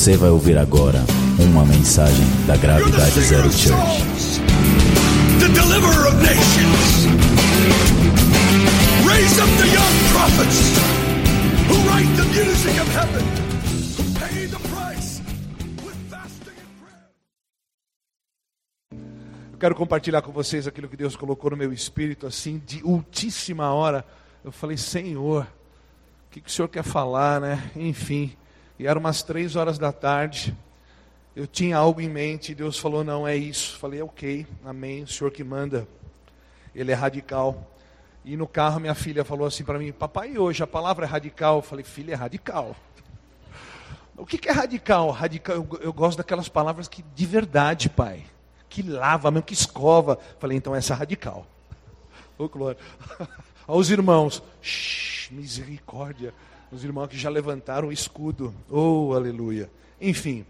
Você vai ouvir agora uma mensagem da Gravidade Zero Church. The deliverer of nations. Raise up the young prophets who write the music of heaven, who pay the price with fasting and prayer. Eu quero compartilhar com vocês aquilo que Deus colocou no meu espírito, assim, de ultíssima hora. Eu falei, Senhor, o que, que o Senhor quer falar, né? Enfim, e eram umas três horas da tarde. Eu tinha algo em mente e Deus falou, não, é isso. Falei, ok, amém, o Senhor que manda. Ele é radical. E no carro minha filha falou assim para mim, papai, hoje a palavra é radical. Eu falei, filha, é radical. O que, que é radical? Radical, eu, eu gosto daquelas palavras que de verdade, pai que lava mesmo, que escova. Falei, então essa é radical. Ô, glória. Aos irmãos, shh, misericórdia. Os irmãos que já levantaram o escudo. Oh, aleluia. Enfim,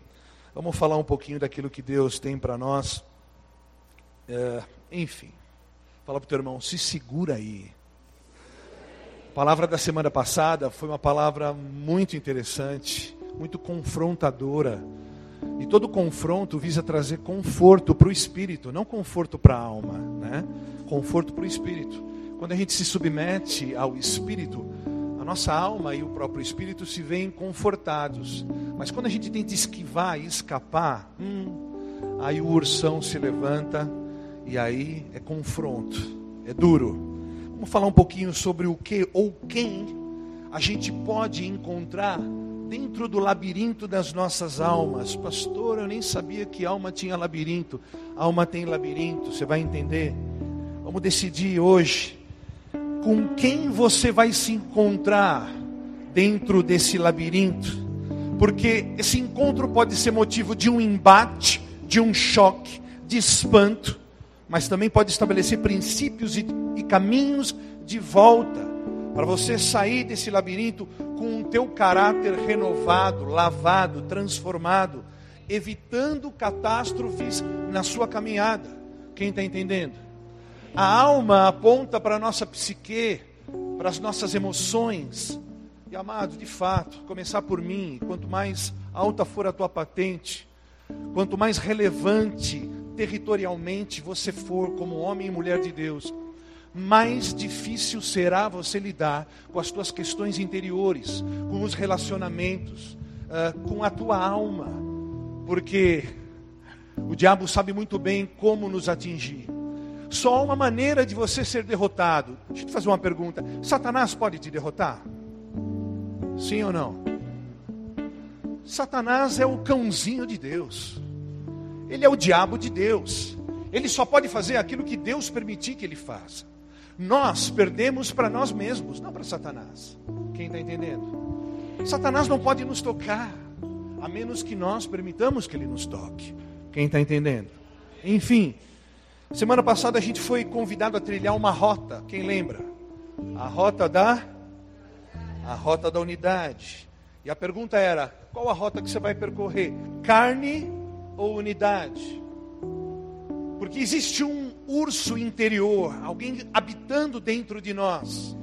vamos falar um pouquinho daquilo que Deus tem para nós. É, enfim, fala para o teu irmão, se segura aí. A palavra da semana passada foi uma palavra muito interessante, muito confrontadora. E todo confronto visa trazer conforto para o espírito, não conforto para a alma, né? Conforto para o espírito. Quando a gente se submete ao espírito, a nossa alma e o próprio espírito se veem confortados. Mas quando a gente tenta esquivar e escapar, hum, aí o ursão se levanta e aí é confronto, é duro. Vamos falar um pouquinho sobre o que ou quem a gente pode encontrar dentro do labirinto das nossas almas. Pastor, eu nem sabia que alma tinha labirinto. Alma tem labirinto, você vai entender. Vamos decidir hoje com quem você vai se encontrar dentro desse labirinto. Porque esse encontro pode ser motivo de um embate, de um choque, de espanto, mas também pode estabelecer princípios e, e caminhos de volta para você sair desse labirinto com o teu caráter renovado, lavado, transformado, evitando catástrofes na sua caminhada. Quem está entendendo? A alma aponta para a nossa psique, para as nossas emoções. E amado, de fato, começar por mim, quanto mais alta for a tua patente, quanto mais relevante territorialmente você for como homem e mulher de Deus, mais difícil será você lidar com as tuas questões interiores, com os relacionamentos, uh, com a tua alma, porque o diabo sabe muito bem como nos atingir. Só há uma maneira de você ser derrotado. Deixa eu te fazer uma pergunta: Satanás pode te derrotar? Sim ou não? Satanás é o cãozinho de Deus, ele é o diabo de Deus. Ele só pode fazer aquilo que Deus permitir que ele faça nós perdemos para nós mesmos, não para Satanás. Quem está entendendo? Satanás não pode nos tocar, a menos que nós permitamos que ele nos toque. Quem está entendendo? Enfim, semana passada a gente foi convidado a trilhar uma rota. Quem lembra? A rota da a rota da unidade. E a pergunta era: qual a rota que você vai percorrer? Carne ou unidade? Porque existe um urso interior, alguém habitando dentro de nós.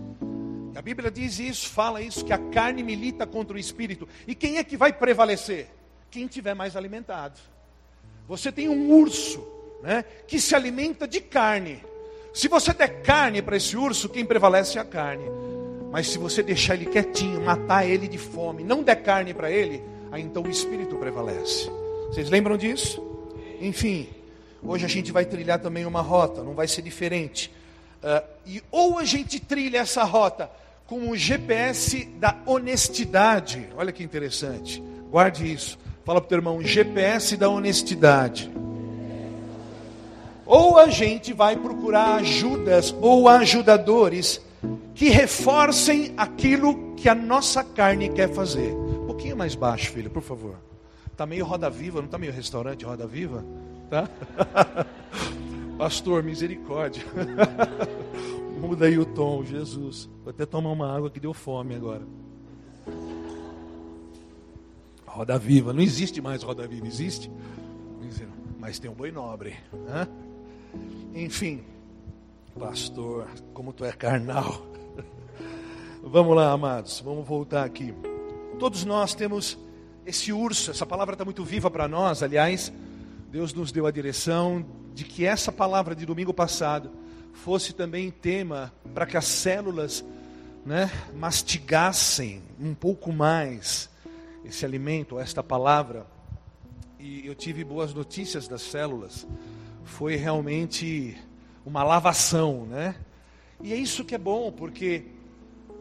A Bíblia diz isso, fala isso, que a carne milita contra o espírito. E quem é que vai prevalecer? Quem tiver mais alimentado. Você tem um urso, né, que se alimenta de carne. Se você der carne para esse urso, quem prevalece é a carne. Mas se você deixar ele quietinho, matar ele de fome, não der carne para ele, aí então o espírito prevalece. Vocês lembram disso? Enfim, Hoje a gente vai trilhar também uma rota, não vai ser diferente. Uh, e ou a gente trilha essa rota com o GPS da honestidade. Olha que interessante. Guarde isso. Fala para o teu irmão, GPS da honestidade. Ou a gente vai procurar ajudas ou ajudadores que reforcem aquilo que a nossa carne quer fazer. Um pouquinho mais baixo, filho, por favor. Está meio roda viva, não está meio restaurante roda viva? Tá? Pastor, misericórdia. Muda aí o tom, Jesus. Vou até tomar uma água que deu fome agora. Roda viva, não existe mais roda viva, existe? Mas tem um boi nobre. Hã? Enfim, pastor, como tu é carnal. Vamos lá, amados, vamos voltar aqui. Todos nós temos esse urso, essa palavra está muito viva para nós, aliás, Deus nos deu a direção de que essa palavra de domingo passado fosse também tema para que as células né, mastigassem um pouco mais esse alimento, esta palavra. E eu tive boas notícias das células. Foi realmente uma lavação, né? E é isso que é bom, porque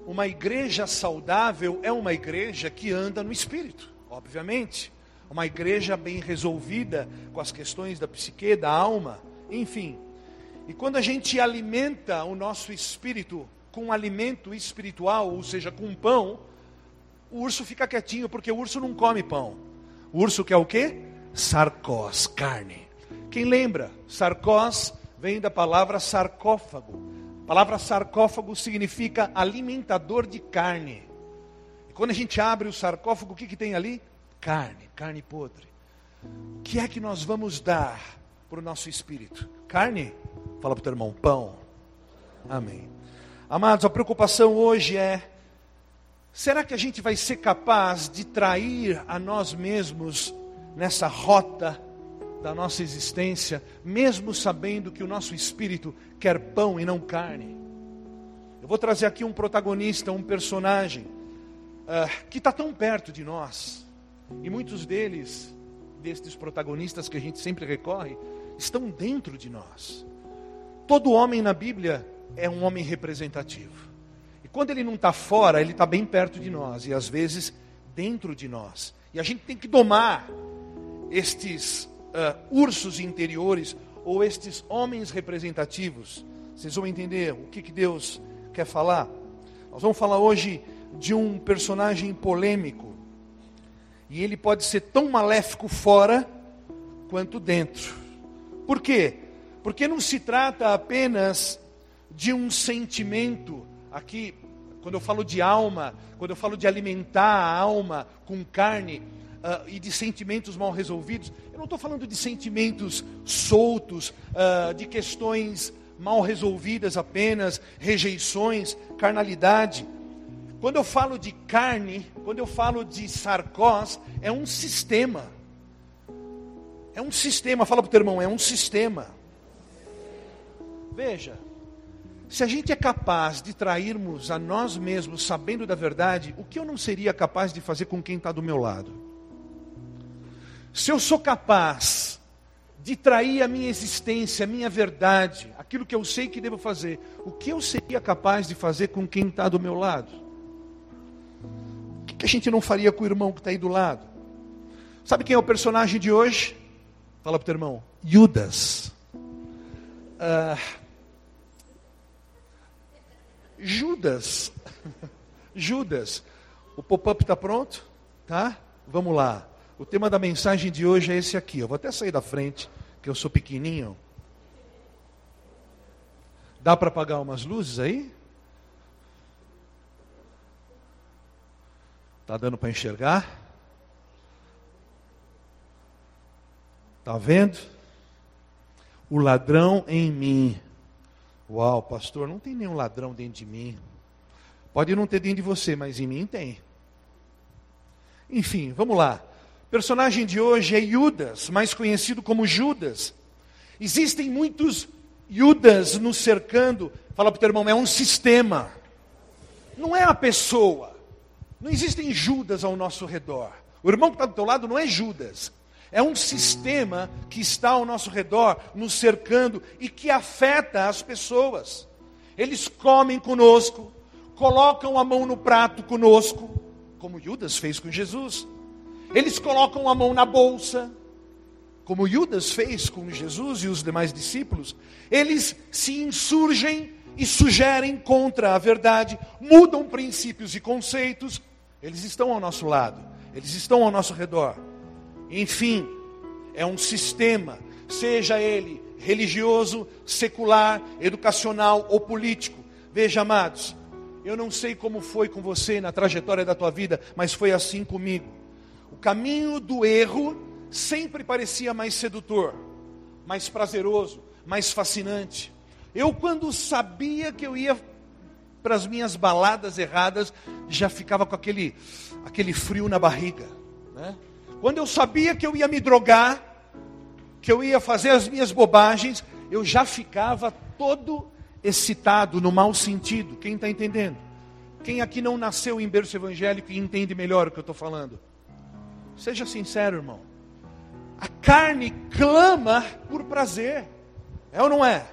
uma igreja saudável é uma igreja que anda no espírito, obviamente. Uma igreja bem resolvida com as questões da psique, da alma, enfim. E quando a gente alimenta o nosso espírito com um alimento espiritual, ou seja, com pão, o urso fica quietinho, porque o urso não come pão. O urso quer o quê? Sarcós, carne. Quem lembra? Sarcós vem da palavra sarcófago. A palavra sarcófago significa alimentador de carne. E quando a gente abre o sarcófago, o que, que tem ali? Carne, carne podre. O que é que nós vamos dar para o nosso espírito? Carne? Fala para o teu irmão, pão. Amém. Amados, a preocupação hoje é: será que a gente vai ser capaz de trair a nós mesmos nessa rota da nossa existência, mesmo sabendo que o nosso espírito quer pão e não carne? Eu vou trazer aqui um protagonista, um personagem, uh, que está tão perto de nós, e muitos deles, destes protagonistas que a gente sempre recorre, estão dentro de nós. Todo homem na Bíblia é um homem representativo. E quando ele não está fora, ele está bem perto de nós, e às vezes dentro de nós. E a gente tem que domar estes uh, ursos interiores, ou estes homens representativos. Vocês vão entender o que, que Deus quer falar? Nós vamos falar hoje de um personagem polêmico. E ele pode ser tão maléfico fora quanto dentro. Por quê? Porque não se trata apenas de um sentimento, aqui, quando eu falo de alma, quando eu falo de alimentar a alma com carne, uh, e de sentimentos mal resolvidos, eu não estou falando de sentimentos soltos, uh, de questões mal resolvidas apenas, rejeições, carnalidade. Quando eu falo de carne, quando eu falo de sarcós, é um sistema. É um sistema, fala para o teu irmão, é um sistema. Veja, se a gente é capaz de trairmos a nós mesmos sabendo da verdade, o que eu não seria capaz de fazer com quem está do meu lado? Se eu sou capaz de trair a minha existência, a minha verdade, aquilo que eu sei que devo fazer, o que eu seria capaz de fazer com quem está do meu lado? O que a gente não faria com o irmão que está aí do lado? Sabe quem é o personagem de hoje? Fala para o teu irmão. Judas. Uh, Judas. Judas. O pop-up está pronto? Tá? Vamos lá. O tema da mensagem de hoje é esse aqui. Eu vou até sair da frente, que eu sou pequenininho. Dá para apagar umas luzes aí? Tá dando para enxergar? Tá vendo? O ladrão em mim Uau, pastor, não tem nenhum ladrão dentro de mim. Pode não ter dentro de você, mas em mim tem. Enfim, vamos lá. O personagem de hoje é Judas, mais conhecido como Judas. Existem muitos Judas nos cercando. Fala para o teu irmão, é um sistema. Não é a pessoa. Não existem Judas ao nosso redor. O irmão que está do teu lado não é Judas. É um sistema que está ao nosso redor, nos cercando e que afeta as pessoas. Eles comem conosco, colocam a mão no prato conosco, como Judas fez com Jesus. Eles colocam a mão na bolsa, como Judas fez com Jesus e os demais discípulos. Eles se insurgem e sugerem contra a verdade, mudam princípios e conceitos. Eles estão ao nosso lado, eles estão ao nosso redor. Enfim, é um sistema, seja ele religioso, secular, educacional ou político. Veja, amados, eu não sei como foi com você na trajetória da tua vida, mas foi assim comigo. Caminho do erro sempre parecia mais sedutor, mais prazeroso, mais fascinante. Eu, quando sabia que eu ia para as minhas baladas erradas, já ficava com aquele, aquele frio na barriga. né? quando eu sabia que eu ia me drogar, que eu ia fazer as minhas bobagens, eu já ficava todo excitado, no mau sentido. Quem está entendendo? Quem aqui não nasceu em berço evangélico e entende melhor o que eu estou falando? Seja sincero, irmão. A carne clama por prazer. É ou não é?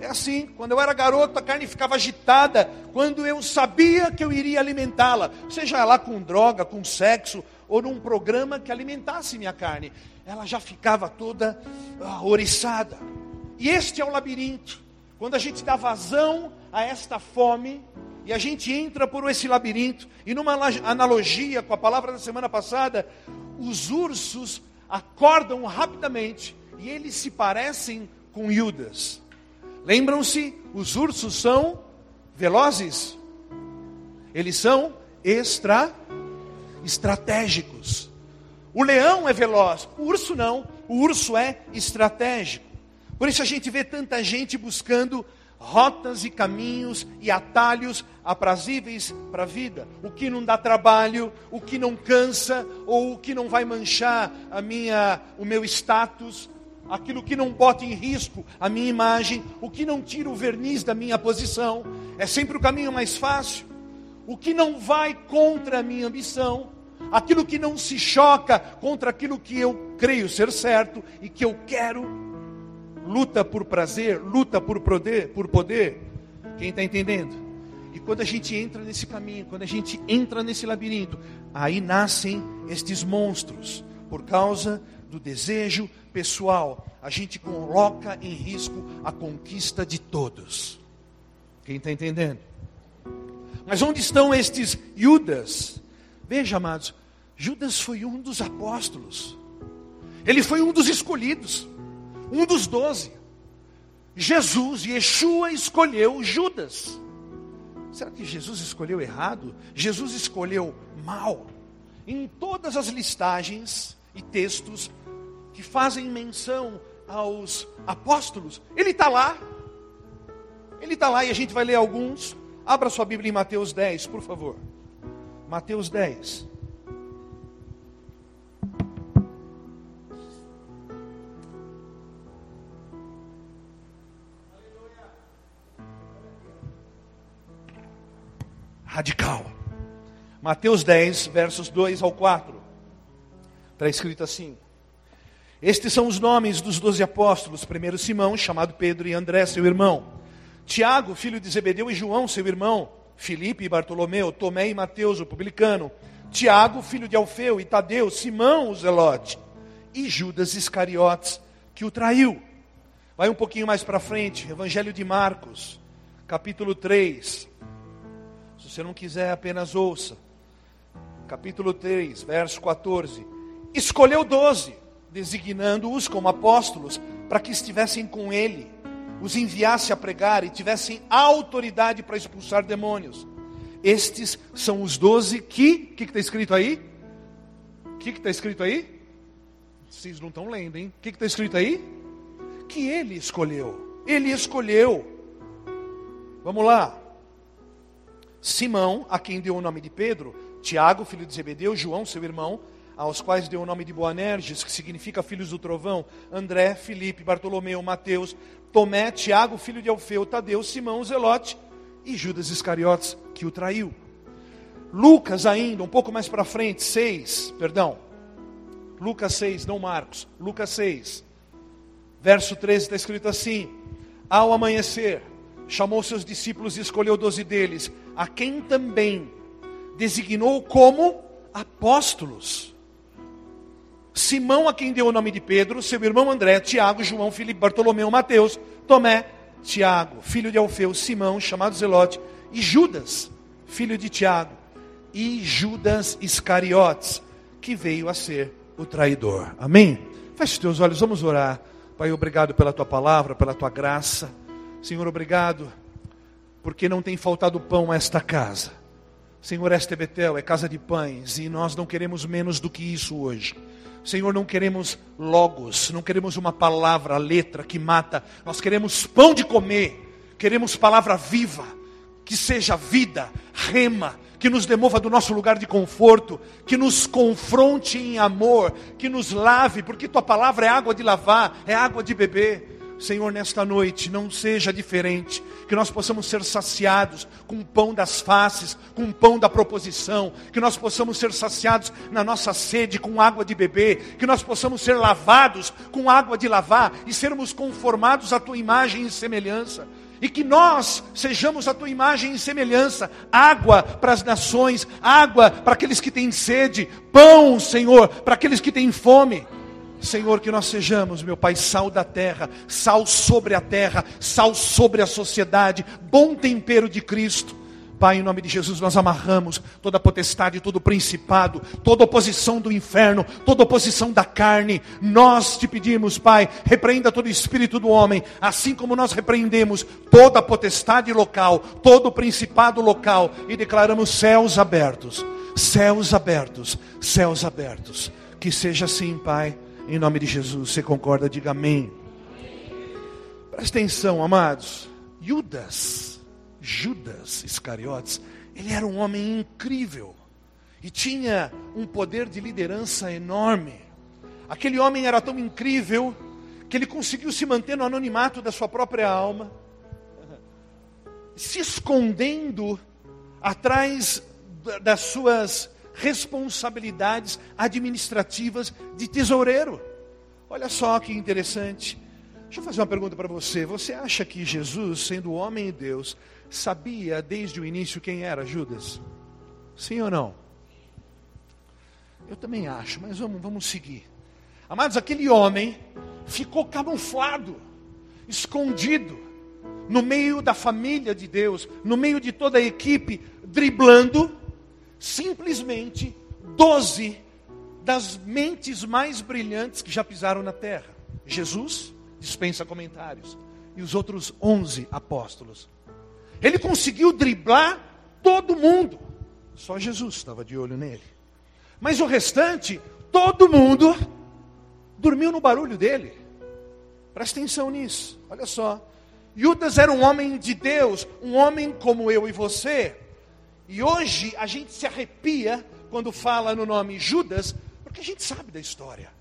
É assim, quando eu era garoto, a carne ficava agitada quando eu sabia que eu iria alimentá-la, seja lá com droga, com sexo, ou num programa que alimentasse minha carne. Ela já ficava toda ah, oriçada. E este é o labirinto. Quando a gente dá vazão a esta fome, e a gente entra por esse labirinto, e numa analogia com a palavra da semana passada, os ursos acordam rapidamente e eles se parecem com Judas. Lembram-se, os ursos são velozes. Eles são extra estratégicos. O leão é veloz, o urso não. O urso é estratégico. Por isso a gente vê tanta gente buscando rotas e caminhos e atalhos aprazíveis para a vida. O que não dá trabalho, o que não cansa ou o que não vai manchar a minha, o meu status, aquilo que não bota em risco a minha imagem, o que não tira o verniz da minha posição, é sempre o caminho mais fácil. O que não vai contra a minha ambição, aquilo que não se choca contra aquilo que eu creio ser certo e que eu quero, luta por prazer, luta por poder, por poder. Quem está entendendo? E quando a gente entra nesse caminho, quando a gente entra nesse labirinto, aí nascem estes monstros, por causa do desejo pessoal, a gente coloca em risco a conquista de todos. Quem está entendendo? Mas onde estão estes Judas? Veja, amados, Judas foi um dos apóstolos, ele foi um dos escolhidos, um dos doze. Jesus, Yeshua, escolheu Judas. Será que Jesus escolheu errado? Jesus escolheu mal? Em todas as listagens e textos que fazem menção aos apóstolos, ele está lá. Ele está lá e a gente vai ler alguns. Abra sua Bíblia em Mateus 10, por favor. Mateus 10. Radical. Mateus 10, versos 2 ao 4. Está escrito assim: estes são os nomes dos doze apóstolos: primeiro Simão, chamado Pedro, e André, seu irmão. Tiago, filho de Zebedeu, e João, seu irmão. Filipe e Bartolomeu, Tomé e Mateus, o publicano. Tiago, filho de Alfeu, e Tadeu, Simão, o zelote. E Judas Iscariotes, que o traiu. Vai um pouquinho mais para frente, Evangelho de Marcos, capítulo 3. Se você não quiser, apenas ouça. Capítulo 3, verso 14. Escolheu doze designando-os como apóstolos, para que estivessem com ele, os enviasse a pregar e tivessem autoridade para expulsar demônios. Estes são os doze que, o que está escrito aí? O que está escrito aí? Vocês não estão lendo, hein? O que está escrito aí? Que ele escolheu. Ele escolheu. Vamos lá. Simão, a quem deu o nome de Pedro, Tiago, filho de Zebedeu, João, seu irmão, aos quais deu o nome de Boanerges, que significa filhos do trovão, André, Felipe, Bartolomeu, Mateus, Tomé, Tiago, filho de Alfeu, Tadeu, Simão, Zelote e Judas Iscariotes, que o traiu. Lucas ainda, um pouco mais para frente, 6, perdão, Lucas 6, não Marcos, Lucas 6, verso 13 está escrito assim: Ao amanhecer, chamou seus discípulos e escolheu doze deles, a quem também designou como apóstolos. Simão, a quem deu o nome de Pedro, seu irmão André, Tiago, João, Filipe, Bartolomeu, Mateus, Tomé, Tiago, filho de Alfeu, Simão, chamado Zelote, e Judas, filho de Tiago, e Judas Iscariotes, que veio a ser o traidor. Amém? Feche os teus olhos, vamos orar. Pai, obrigado pela tua palavra, pela tua graça. Senhor, obrigado, porque não tem faltado pão a esta casa. Senhor, esta é Betel, é casa de pães, e nós não queremos menos do que isso hoje. Senhor, não queremos logos, não queremos uma palavra, letra que mata, nós queremos pão de comer, queremos palavra viva, que seja vida, rema, que nos demova do nosso lugar de conforto, que nos confronte em amor, que nos lave, porque tua palavra é água de lavar, é água de beber. Senhor, nesta noite não seja diferente, que nós possamos ser saciados com o pão das faces, com o pão da proposição, que nós possamos ser saciados na nossa sede com água de beber, que nós possamos ser lavados com água de lavar e sermos conformados à tua imagem e semelhança. E que nós sejamos a tua imagem e semelhança, água para as nações, água para aqueles que têm sede, pão, Senhor, para aqueles que têm fome. Senhor, que nós sejamos, meu Pai, sal da terra, sal sobre a terra, sal sobre a sociedade, bom tempero de Cristo. Pai, em nome de Jesus, nós amarramos toda potestade, todo principado, toda oposição do inferno, toda oposição da carne. Nós te pedimos, Pai, repreenda todo espírito do homem, assim como nós repreendemos toda potestade local, todo principado local e declaramos céus abertos, céus abertos, céus abertos. Que seja assim, Pai, em nome de Jesus. Você concorda? Diga amém. Presta atenção, amados. Judas Judas Iscariotes, ele era um homem incrível e tinha um poder de liderança enorme. Aquele homem era tão incrível que ele conseguiu se manter no anonimato da sua própria alma, se escondendo atrás das suas responsabilidades administrativas de tesoureiro. Olha só que interessante. Deixa eu fazer uma pergunta para você. Você acha que Jesus, sendo homem e Deus, sabia desde o início quem era Judas? Sim ou não? Eu também acho, mas vamos, vamos seguir. Amados, aquele homem ficou camuflado, escondido, no meio da família de Deus, no meio de toda a equipe, driblando simplesmente doze das mentes mais brilhantes que já pisaram na terra. Jesus dispensa comentários. E os outros onze apóstolos. Ele conseguiu driblar todo mundo. Só Jesus estava de olho nele. Mas o restante, todo mundo dormiu no barulho dele. Presta atenção nisso. Olha só. Judas era um homem de Deus, um homem como eu e você. E hoje a gente se arrepia quando fala no nome Judas, porque a gente sabe da história.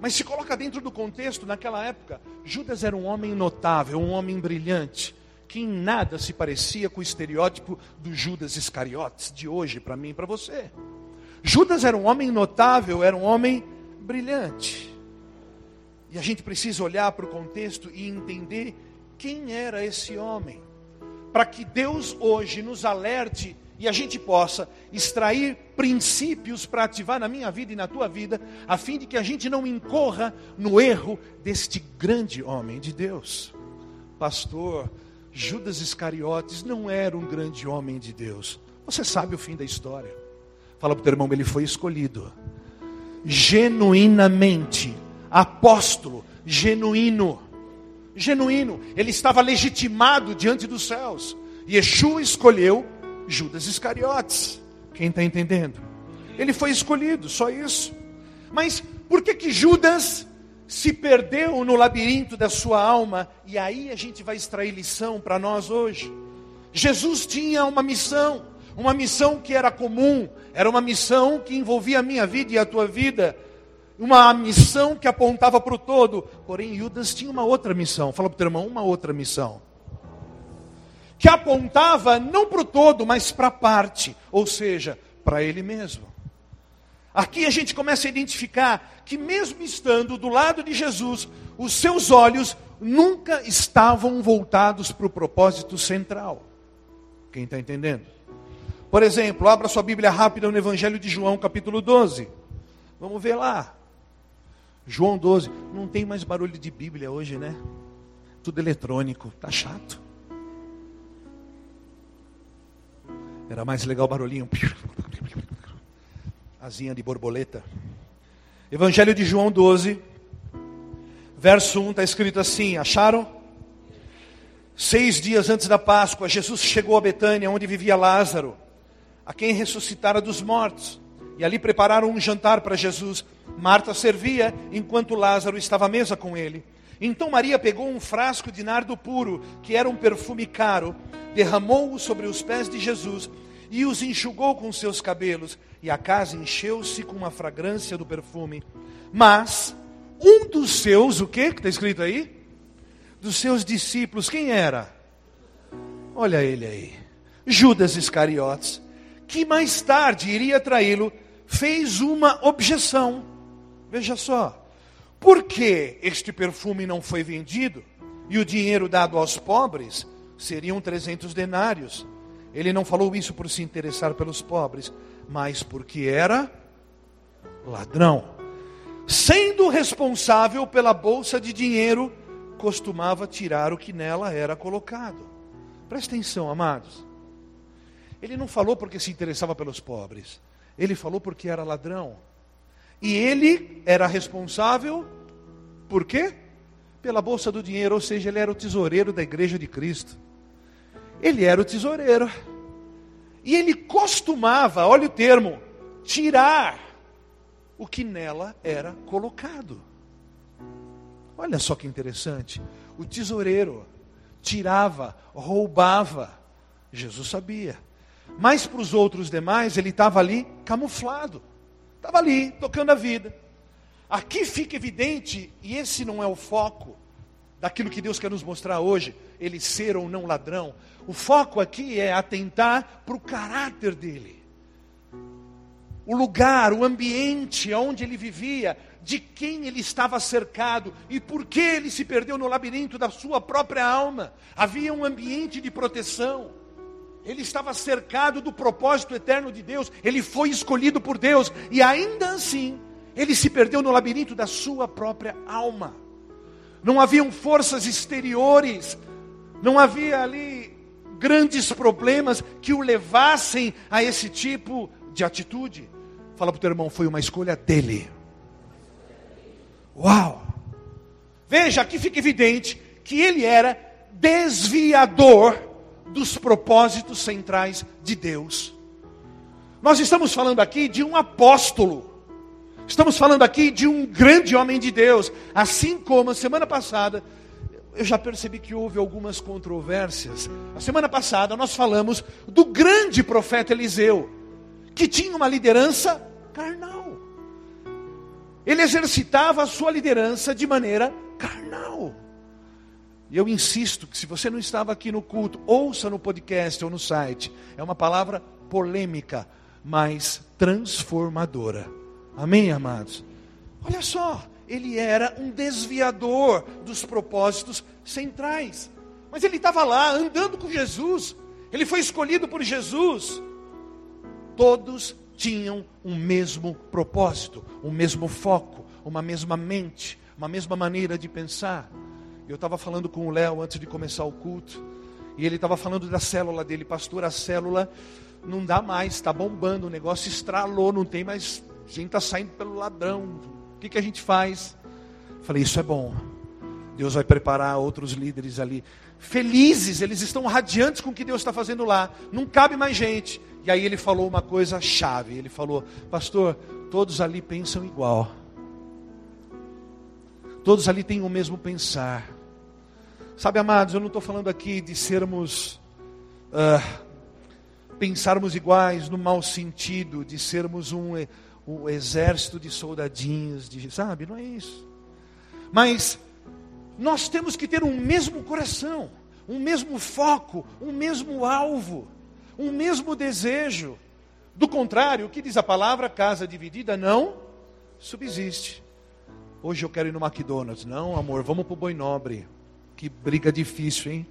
Mas se coloca dentro do contexto, naquela época, Judas era um homem notável, um homem brilhante que em nada se parecia com o estereótipo do Judas Iscariotes de hoje, para mim e para você. Judas era um homem notável, era um homem brilhante. E a gente precisa olhar para o contexto e entender quem era esse homem, para que Deus hoje nos alerte e a gente possa extrair princípios para ativar na minha vida e na tua vida, a fim de que a gente não incorra no erro deste grande homem de Deus. Pastor, Judas Iscariotes não era um grande homem de Deus. Você sabe o fim da história. Fala para o teu irmão, ele foi escolhido. Genuinamente. Apóstolo, genuíno. Genuíno. Ele estava legitimado diante dos céus. Yeshua escolheu Judas Iscariotes. Quem está entendendo? Ele foi escolhido, só isso. Mas por que que Judas se perdeu no labirinto da sua alma, e aí a gente vai extrair lição para nós hoje. Jesus tinha uma missão, uma missão que era comum, era uma missão que envolvia a minha vida e a tua vida, uma missão que apontava para o todo. Porém, Judas tinha uma outra missão. Fala para o teu irmão, uma outra missão. Que apontava não para o todo, mas para a parte, ou seja, para ele mesmo. Aqui a gente começa a identificar que, mesmo estando do lado de Jesus, os seus olhos nunca estavam voltados para o propósito central. Quem está entendendo? Por exemplo, abra sua Bíblia rápida no Evangelho de João, capítulo 12. Vamos ver lá. João 12. Não tem mais barulho de Bíblia hoje, né? Tudo eletrônico. Tá chato. Era mais legal o barulhinho asinha de borboleta. Evangelho de João 12, verso 1 está escrito assim: Acharam? Seis dias antes da Páscoa, Jesus chegou a Betânia, onde vivia Lázaro, a quem ressuscitara dos mortos. E ali prepararam um jantar para Jesus. Marta servia, enquanto Lázaro estava à mesa com ele. Então Maria pegou um frasco de nardo puro, que era um perfume caro, derramou-o sobre os pés de Jesus e os enxugou com seus cabelos, e a casa encheu-se com uma fragrância do perfume. Mas um dos seus, o que que está escrito aí? Dos seus discípulos, quem era? Olha ele aí, Judas Iscariotes, que mais tarde iria traí-lo, fez uma objeção. Veja só, por que este perfume não foi vendido e o dinheiro dado aos pobres seriam 300 denários? Ele não falou isso por se interessar pelos pobres, mas porque era ladrão. Sendo responsável pela bolsa de dinheiro, costumava tirar o que nela era colocado. Presta atenção, amados. Ele não falou porque se interessava pelos pobres. Ele falou porque era ladrão. E ele era responsável por quê? Pela bolsa do dinheiro, ou seja, ele era o tesoureiro da igreja de Cristo. Ele era o tesoureiro. E ele costumava, olha o termo, tirar o que nela era colocado. Olha só que interessante. O tesoureiro tirava, roubava. Jesus sabia. Mas para os outros demais, ele estava ali camuflado. Estava ali, tocando a vida. Aqui fica evidente, e esse não é o foco, daquilo que Deus quer nos mostrar hoje, ele ser ou não ladrão. O foco aqui é atentar para o caráter dele. O lugar, o ambiente onde ele vivia, de quem ele estava cercado e por que ele se perdeu no labirinto da sua própria alma. Havia um ambiente de proteção. Ele estava cercado do propósito eterno de Deus, ele foi escolhido por Deus e ainda assim, ele se perdeu no labirinto da sua própria alma não haviam forças exteriores, não havia ali grandes problemas que o levassem a esse tipo de atitude. Fala para o teu irmão, foi uma escolha dele. Uau! Veja, aqui fica evidente que ele era desviador dos propósitos centrais de Deus. Nós estamos falando aqui de um apóstolo Estamos falando aqui de um grande homem de Deus, assim como a semana passada eu já percebi que houve algumas controvérsias. A semana passada nós falamos do grande profeta Eliseu, que tinha uma liderança carnal. Ele exercitava a sua liderança de maneira carnal. E eu insisto que se você não estava aqui no culto, ouça no podcast ou no site. É uma palavra polêmica, mas transformadora. Amém, amados? Olha só, ele era um desviador dos propósitos centrais. Mas ele estava lá andando com Jesus. Ele foi escolhido por Jesus. Todos tinham um mesmo propósito, um mesmo foco, uma mesma mente, uma mesma maneira de pensar. Eu estava falando com o Léo antes de começar o culto, e ele estava falando da célula dele, pastor, a célula não dá mais, está bombando, o negócio estralou, não tem mais a gente está saindo pelo ladrão. O que, que a gente faz? Falei, isso é bom. Deus vai preparar outros líderes ali. Felizes, eles estão radiantes com o que Deus está fazendo lá. Não cabe mais gente. E aí ele falou uma coisa chave. Ele falou, pastor, todos ali pensam igual. Todos ali têm o mesmo pensar. Sabe, amados, eu não estou falando aqui de sermos, uh, pensarmos iguais no mau sentido, de sermos um, o exército de soldadinhos, de, sabe? Não é isso. Mas nós temos que ter um mesmo coração, um mesmo foco, um mesmo alvo, um mesmo desejo. Do contrário, o que diz a palavra? Casa dividida não subsiste. Hoje eu quero ir no McDonald's. Não, amor, vamos para o Boi Nobre. Que briga difícil, hein?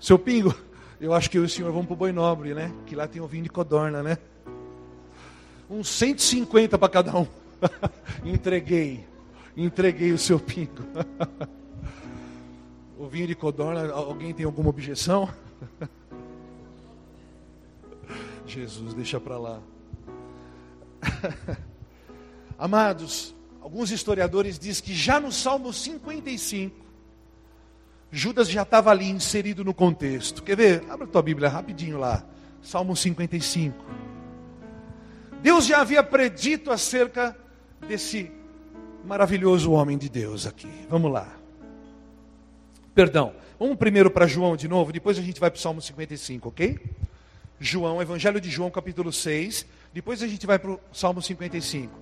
Seu Pingo, eu acho que eu e o senhor vamos para o Boi Nobre, né? Que lá tem o vinho de codorna, né? Uns 150 para cada um. entreguei, entreguei o seu pingo. o vinho de codorna, alguém tem alguma objeção? Jesus, deixa para lá. Amados, alguns historiadores dizem que já no Salmo 55, Judas já estava ali inserido no contexto. Quer ver? Abra tua Bíblia rapidinho lá. Salmo 55. Deus já havia predito acerca desse maravilhoso homem de Deus aqui. Vamos lá. Perdão. Vamos primeiro para João de novo, depois a gente vai para o Salmo 55, ok? João, Evangelho de João, capítulo 6. Depois a gente vai para o Salmo 55.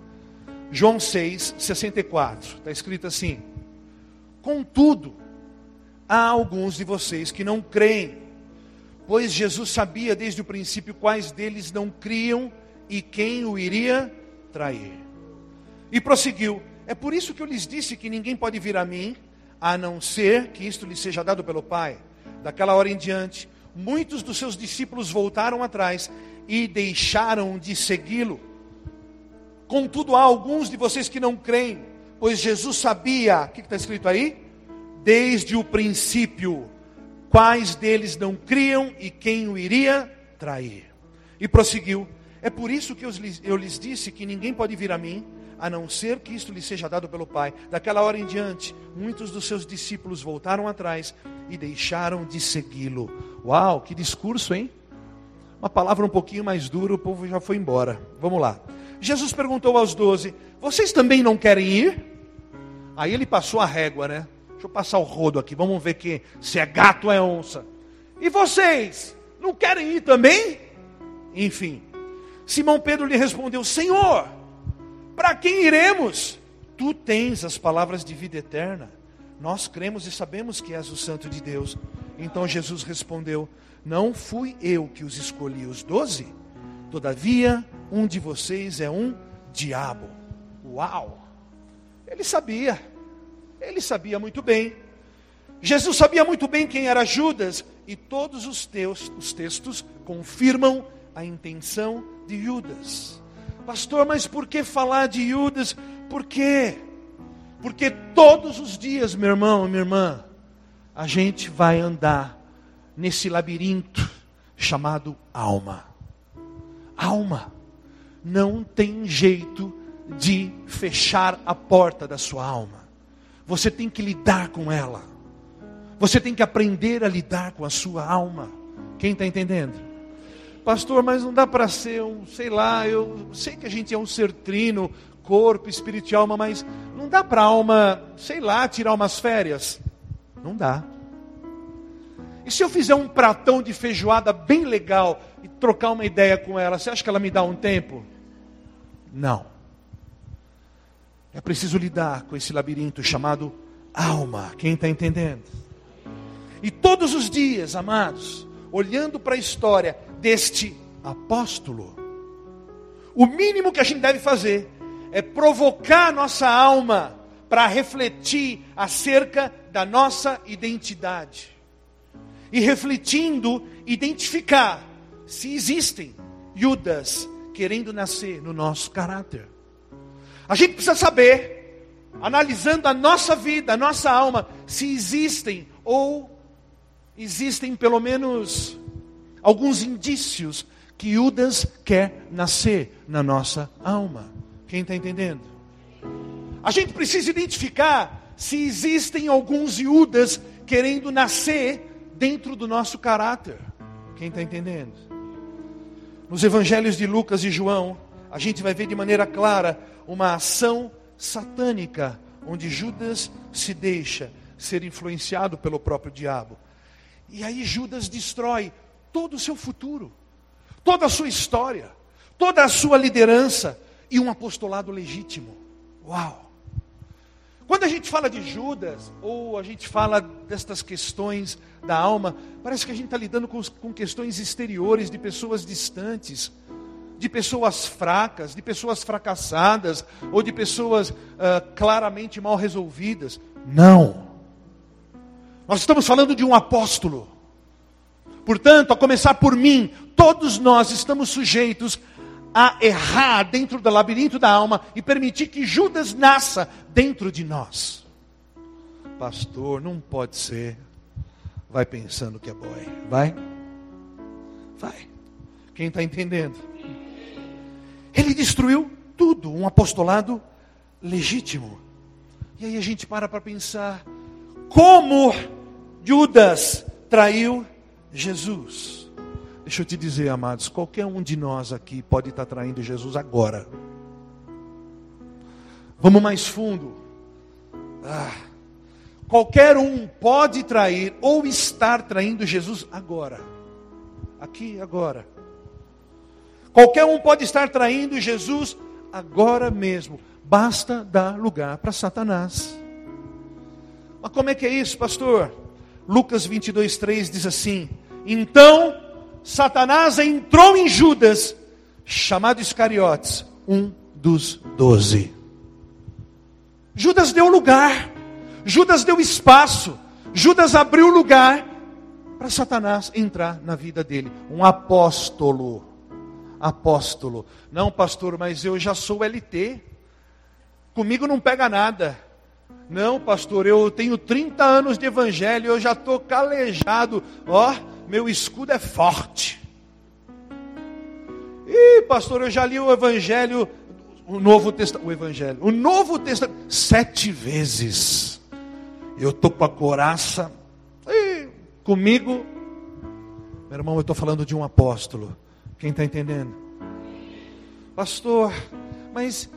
João 6, 64. Está escrito assim: Contudo, há alguns de vocês que não creem, pois Jesus sabia desde o princípio quais deles não criam e quem o iria trair. E prosseguiu: É por isso que eu lhes disse que ninguém pode vir a mim, a não ser que isto lhe seja dado pelo Pai. Daquela hora em diante, muitos dos seus discípulos voltaram atrás e deixaram de segui-lo. Contudo, há alguns de vocês que não creem, pois Jesus sabia, o que está escrito aí? Desde o princípio, quais deles não criam e quem o iria trair. E prosseguiu: É por isso que eu lhes, eu lhes disse que ninguém pode vir a mim, a não ser que isto lhe seja dado pelo Pai. Daquela hora em diante, muitos dos seus discípulos voltaram atrás e deixaram de segui-lo. Uau, que discurso, hein? Uma palavra um pouquinho mais dura, o povo já foi embora. Vamos lá. Jesus perguntou aos doze: Vocês também não querem ir? Aí ele passou a régua, né? Deixa eu passar o rodo aqui, vamos ver que, se é gato ou é onça. E vocês, não querem ir também? Enfim, Simão Pedro lhe respondeu: Senhor, para quem iremos? Tu tens as palavras de vida eterna. Nós cremos e sabemos que és o Santo de Deus. Então Jesus respondeu: Não fui eu que os escolhi, os doze. Todavia, um de vocês é um diabo. Uau! Ele sabia, ele sabia muito bem. Jesus sabia muito bem quem era Judas, e todos os, teus, os textos confirmam a intenção de Judas. Pastor, mas por que falar de Judas? Por quê? Porque todos os dias, meu irmão e minha irmã, a gente vai andar nesse labirinto chamado alma. Alma. Não tem jeito de fechar a porta da sua alma. Você tem que lidar com ela. Você tem que aprender a lidar com a sua alma. Quem está entendendo? Pastor, mas não dá para ser um, sei lá, eu sei que a gente é um ser trino, corpo, espírito e alma, mas não dá para alma, sei lá, tirar umas férias? Não dá. E se eu fizer um pratão de feijoada bem legal e trocar uma ideia com ela, você acha que ela me dá um tempo? Não. É preciso lidar com esse labirinto chamado alma. Quem está entendendo? E todos os dias, amados, olhando para a história deste apóstolo, o mínimo que a gente deve fazer é provocar a nossa alma para refletir acerca da nossa identidade. E refletindo, identificar se existem Judas querendo nascer no nosso caráter. A gente precisa saber, analisando a nossa vida, a nossa alma, se existem ou existem pelo menos alguns indícios que Judas quer nascer na nossa alma. Quem está entendendo? A gente precisa identificar se existem alguns Judas querendo nascer dentro do nosso caráter. Quem está entendendo? Nos evangelhos de Lucas e João, a gente vai ver de maneira clara uma ação satânica, onde Judas se deixa ser influenciado pelo próprio diabo. E aí Judas destrói todo o seu futuro, toda a sua história, toda a sua liderança e um apostolado legítimo. Uau! Quando a gente fala de Judas, ou a gente fala destas questões da alma, parece que a gente está lidando com, com, questões exteriores de pessoas distantes, de pessoas fracas, de pessoas fracassadas, ou de pessoas uh, claramente mal resolvidas. Não. Nós estamos falando de um apóstolo. Portanto, a começar por mim, todos nós estamos sujeitos a errar dentro do labirinto da alma e permitir que Judas nasça dentro de nós. Pastor, não pode ser. Vai pensando que é boy. Vai. Vai. Quem está entendendo? Ele destruiu tudo, um apostolado legítimo. E aí a gente para para pensar: como Judas traiu Jesus? Deixa eu te dizer, amados, qualquer um de nós aqui pode estar traindo Jesus agora. Vamos mais fundo. Ah, qualquer um pode trair ou estar traindo Jesus agora. Aqui, agora. Qualquer um pode estar traindo Jesus agora mesmo. Basta dar lugar para Satanás. Mas como é que é isso, pastor? Lucas 22, 3 diz assim: Então Satanás entrou em Judas, chamado Iscariotes, um dos doze. Judas deu lugar, Judas deu espaço, Judas abriu lugar para Satanás entrar na vida dele. Um apóstolo. Apóstolo. Não, pastor, mas eu já sou LT. Comigo não pega nada. Não, pastor, eu tenho 30 anos de evangelho, eu já estou calejado. Ó, meu escudo é forte. Ih, pastor, eu já li o evangelho, o Novo Testamento, o evangelho, o Novo Testamento, sete vezes. Eu estou com a coraça. Comigo, meu irmão, eu estou falando de um apóstolo. Quem está entendendo? Pastor, mas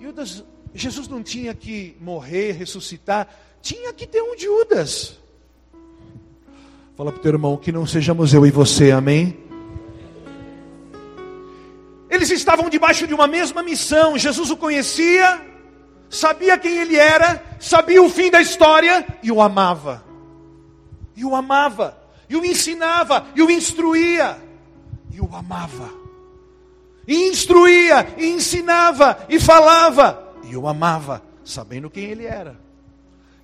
Judas, Jesus não tinha que morrer, ressuscitar, tinha que ter um Judas. Fala para o teu irmão que não sejamos eu e você, amém? Eles estavam debaixo de uma mesma missão. Jesus o conhecia, sabia quem ele era, sabia o fim da história e o amava. E o amava, e o ensinava, e o instruía, e o amava. E instruía, e ensinava, e falava, e o amava, sabendo quem ele era.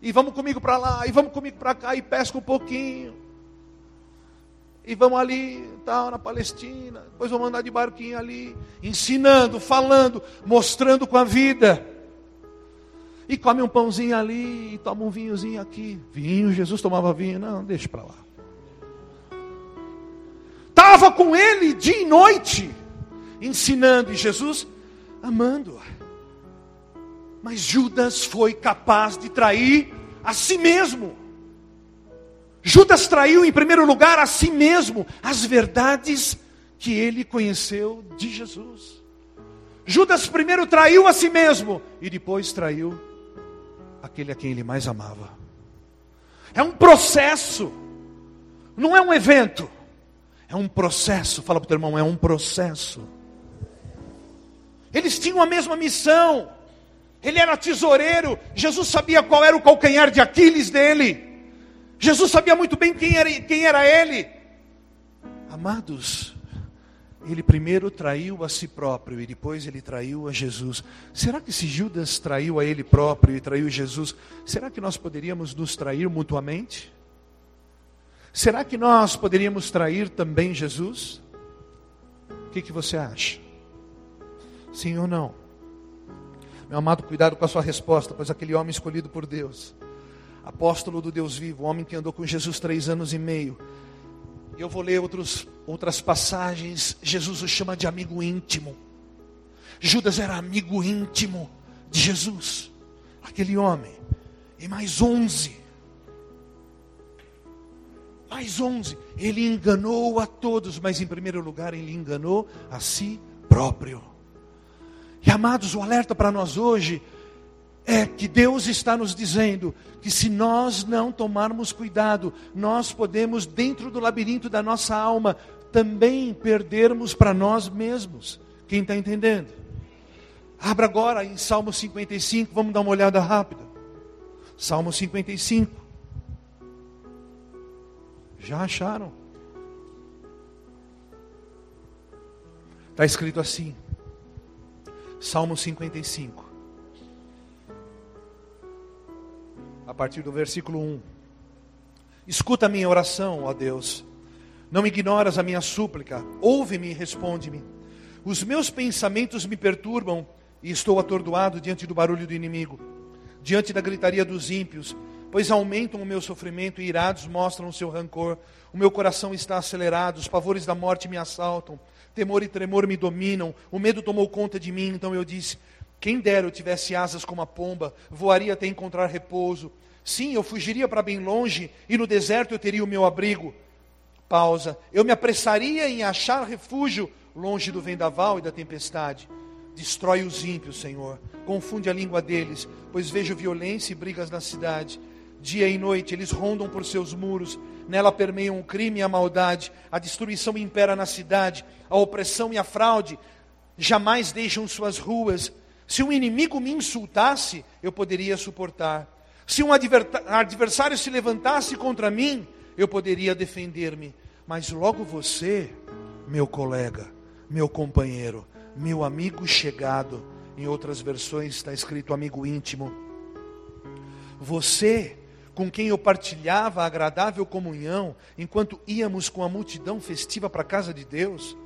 E vamos comigo para lá, e vamos comigo para cá, e pesca um pouquinho e vamos ali, tal, na Palestina, depois vamos andar de barquinho ali, ensinando, falando, mostrando com a vida. E come um pãozinho ali, e toma um vinhozinho aqui. Vinho, Jesus tomava vinho, não, deixa para lá. Estava com ele dia e noite, ensinando, e Jesus amando. Mas Judas foi capaz de trair a si mesmo. Judas traiu em primeiro lugar a si mesmo as verdades que ele conheceu de Jesus. Judas primeiro traiu a si mesmo e depois traiu aquele a quem ele mais amava. É um processo, não é um evento, é um processo. Fala para o teu irmão, é um processo. Eles tinham a mesma missão. Ele era tesoureiro, Jesus sabia qual era o calcanhar de Aquiles dele. Jesus sabia muito bem quem era, quem era ele. Amados, ele primeiro traiu a si próprio e depois ele traiu a Jesus. Será que se Judas traiu a ele próprio e traiu Jesus, será que nós poderíamos nos trair mutuamente? Será que nós poderíamos trair também Jesus? O que, que você acha? Sim ou não? Meu amado, cuidado com a sua resposta, pois aquele homem escolhido por Deus apóstolo do Deus vivo, homem que andou com Jesus três anos e meio. Eu vou ler outros, outras passagens. Jesus o chama de amigo íntimo. Judas era amigo íntimo de Jesus, aquele homem. E mais onze. Mais onze. Ele enganou a todos, mas em primeiro lugar ele enganou a si próprio. E amados, o alerta para nós hoje é que Deus está nos dizendo que se nós não tomarmos cuidado, nós podemos, dentro do labirinto da nossa alma, também perdermos para nós mesmos. Quem está entendendo? Abra agora em Salmo 55, vamos dar uma olhada rápida. Salmo 55. Já acharam? Está escrito assim. Salmo 55. a partir do versículo 1. Escuta a minha oração, ó Deus. Não ignoras a minha súplica. Ouve-me e responde-me. Os meus pensamentos me perturbam e estou atordoado diante do barulho do inimigo, diante da gritaria dos ímpios, pois aumentam o meu sofrimento e irados mostram o seu rancor. O meu coração está acelerado, os pavores da morte me assaltam, temor e tremor me dominam, o medo tomou conta de mim, então eu disse: quem dera eu tivesse asas como a pomba, voaria até encontrar repouso. Sim, eu fugiria para bem longe e no deserto eu teria o meu abrigo. Pausa. Eu me apressaria em achar refúgio longe do vendaval e da tempestade. Destrói os ímpios, Senhor. Confunde a língua deles, pois vejo violência e brigas na cidade. Dia e noite eles rondam por seus muros, nela permeiam o crime e a maldade, a destruição impera na cidade, a opressão e a fraude jamais deixam suas ruas. Se um inimigo me insultasse, eu poderia suportar. Se um adversário se levantasse contra mim, eu poderia defender-me. Mas logo você, meu colega, meu companheiro, meu amigo chegado, em outras versões está escrito amigo íntimo. Você, com quem eu partilhava a agradável comunhão, enquanto íamos com a multidão festiva para a casa de Deus,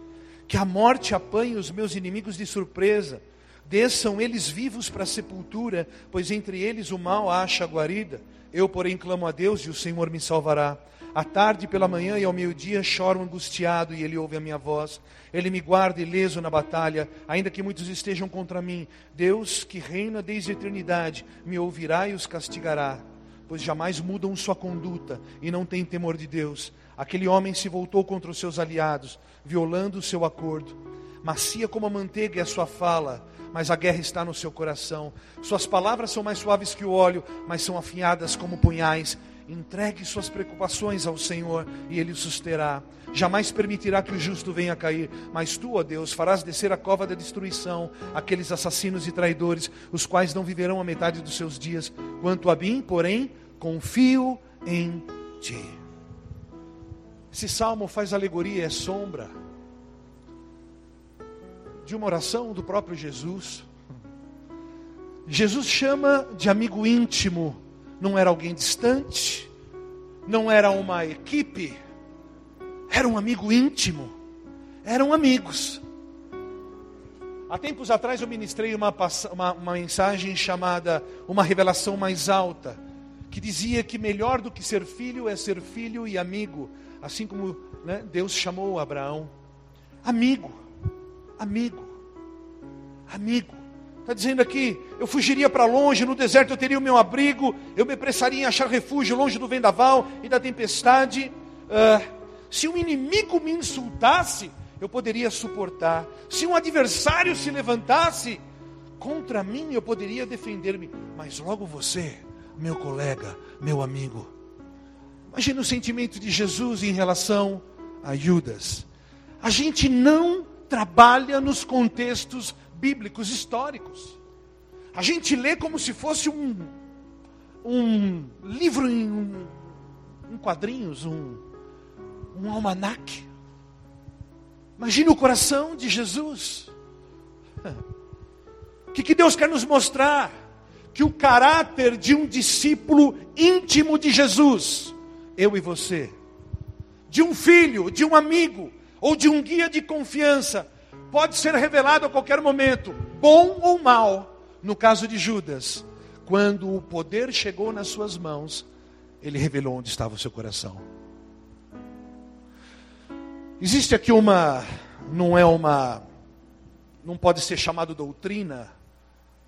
que a morte apanhe os meus inimigos de surpresa, desçam eles vivos para a sepultura, pois entre eles o mal acha guarida. Eu, porém, clamo a Deus e o Senhor me salvará. À tarde, pela manhã e ao meio-dia choro angustiado e ele ouve a minha voz. Ele me guarda ileso na batalha, ainda que muitos estejam contra mim. Deus, que reina desde a eternidade, me ouvirá e os castigará, pois jamais mudam sua conduta e não têm temor de Deus. Aquele homem se voltou contra os seus aliados, violando o seu acordo. Macia como a manteiga é a sua fala, mas a guerra está no seu coração. Suas palavras são mais suaves que o óleo, mas são afiadas como punhais. Entregue suas preocupações ao Senhor e Ele o susterá. Jamais permitirá que o justo venha a cair, mas tu, ó Deus, farás descer a cova da destruição aqueles assassinos e traidores, os quais não viverão a metade dos seus dias. Quanto a mim, porém, confio em ti. Esse salmo faz alegoria, é sombra de uma oração do próprio Jesus. Jesus chama de amigo íntimo não era alguém distante, não era uma equipe, era um amigo íntimo, eram amigos. Há tempos atrás eu ministrei uma, uma, uma mensagem chamada Uma Revelação Mais Alta, que dizia que melhor do que ser filho é ser filho e amigo, assim como né, Deus chamou Abraão. Amigo, amigo, amigo. Está dizendo aqui, eu fugiria para longe, no deserto eu teria o meu abrigo, eu me apressaria em achar refúgio longe do vendaval e da tempestade. Uh, se um inimigo me insultasse, eu poderia suportar. Se um adversário se levantasse contra mim, eu poderia defender-me. Mas logo você, meu colega, meu amigo. Imagina o sentimento de Jesus em relação a Judas. A gente não trabalha nos contextos bíblicos históricos. A gente lê como se fosse um, um livro em um, um quadrinhos, um, um almanaque. Imagine o coração de Jesus. O que, que Deus quer nos mostrar? Que o caráter de um discípulo íntimo de Jesus, eu e você, de um filho, de um amigo, ou de um guia de confiança, pode ser revelado a qualquer momento, bom ou mal. No caso de Judas, quando o poder chegou nas suas mãos, ele revelou onde estava o seu coração. Existe aqui uma, não é uma, não pode ser chamado doutrina,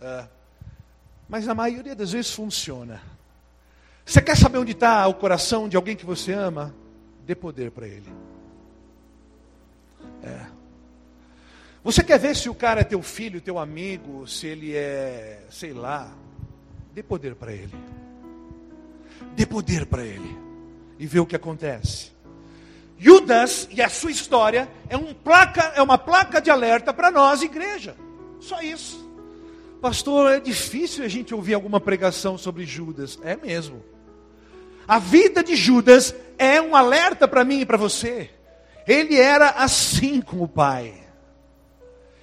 é, mas na maioria das vezes funciona. Você quer saber onde está o coração de alguém que você ama? Dê poder para ele. É. Você quer ver se o cara é teu filho, teu amigo, se ele é, sei lá, dê poder para ele. Dê poder para ele. E vê o que acontece. Judas e a sua história é, um placa, é uma placa de alerta para nós, igreja. Só isso. Pastor, é difícil a gente ouvir alguma pregação sobre Judas. É mesmo. A vida de Judas é um alerta para mim e para você. Ele era assim com o pai.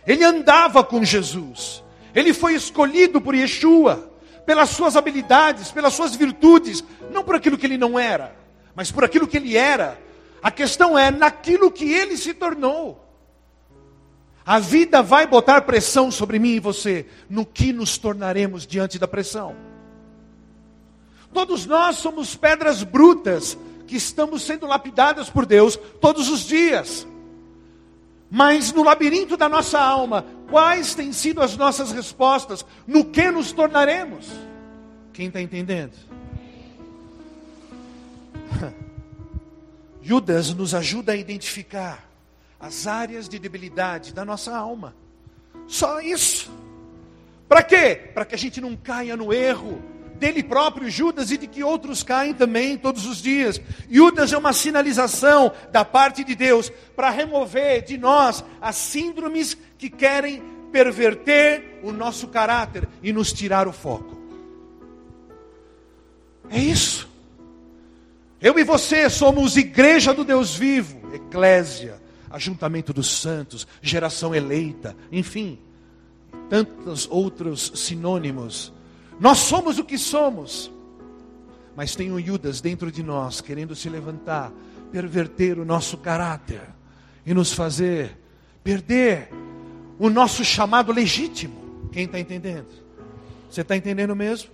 Ele andava com Jesus. Ele foi escolhido por Yeshua, pelas suas habilidades, pelas suas virtudes, não por aquilo que ele não era, mas por aquilo que ele era. A questão é naquilo que ele se tornou. A vida vai botar pressão sobre mim e você, no que nos tornaremos diante da pressão. Todos nós somos pedras brutas que estamos sendo lapidadas por Deus todos os dias. Mas no labirinto da nossa alma, quais têm sido as nossas respostas? No que nos tornaremos? Quem está entendendo? Judas nos ajuda a identificar as áreas de debilidade da nossa alma. Só isso. Para quê? Para que a gente não caia no erro dele próprio, Judas, e de que outros caem também todos os dias. Judas é uma sinalização da parte de Deus para remover de nós as síndromes que querem perverter o nosso caráter e nos tirar o foco. É isso. Eu e você somos igreja do Deus vivo, eclésia, ajuntamento dos santos, geração eleita, enfim, tantos outros sinônimos. Nós somos o que somos, mas tem um Judas dentro de nós querendo se levantar, perverter o nosso caráter e nos fazer perder o nosso chamado legítimo. Quem está entendendo? Você está entendendo mesmo?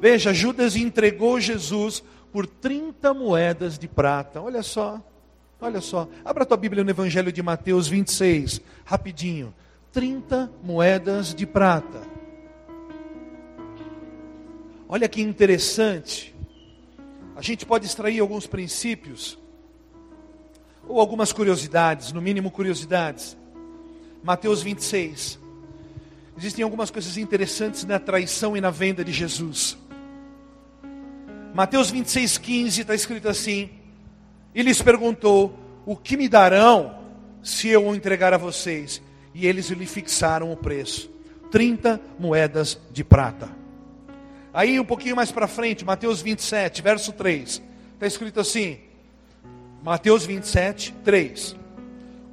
Veja, Judas entregou Jesus por 30 moedas de prata. Olha só, olha só. Abra tua Bíblia no Evangelho de Mateus 26, rapidinho. 30 moedas de prata. Olha que interessante. A gente pode extrair alguns princípios, ou algumas curiosidades, no mínimo curiosidades. Mateus 26. Existem algumas coisas interessantes na traição e na venda de Jesus. Mateus 26, 15 está escrito assim: E lhes perguntou: O que me darão se eu o entregar a vocês? E eles lhe fixaram o preço: 30 moedas de prata. Aí um pouquinho mais para frente, Mateus 27, verso 3, está escrito assim: Mateus 27, 3.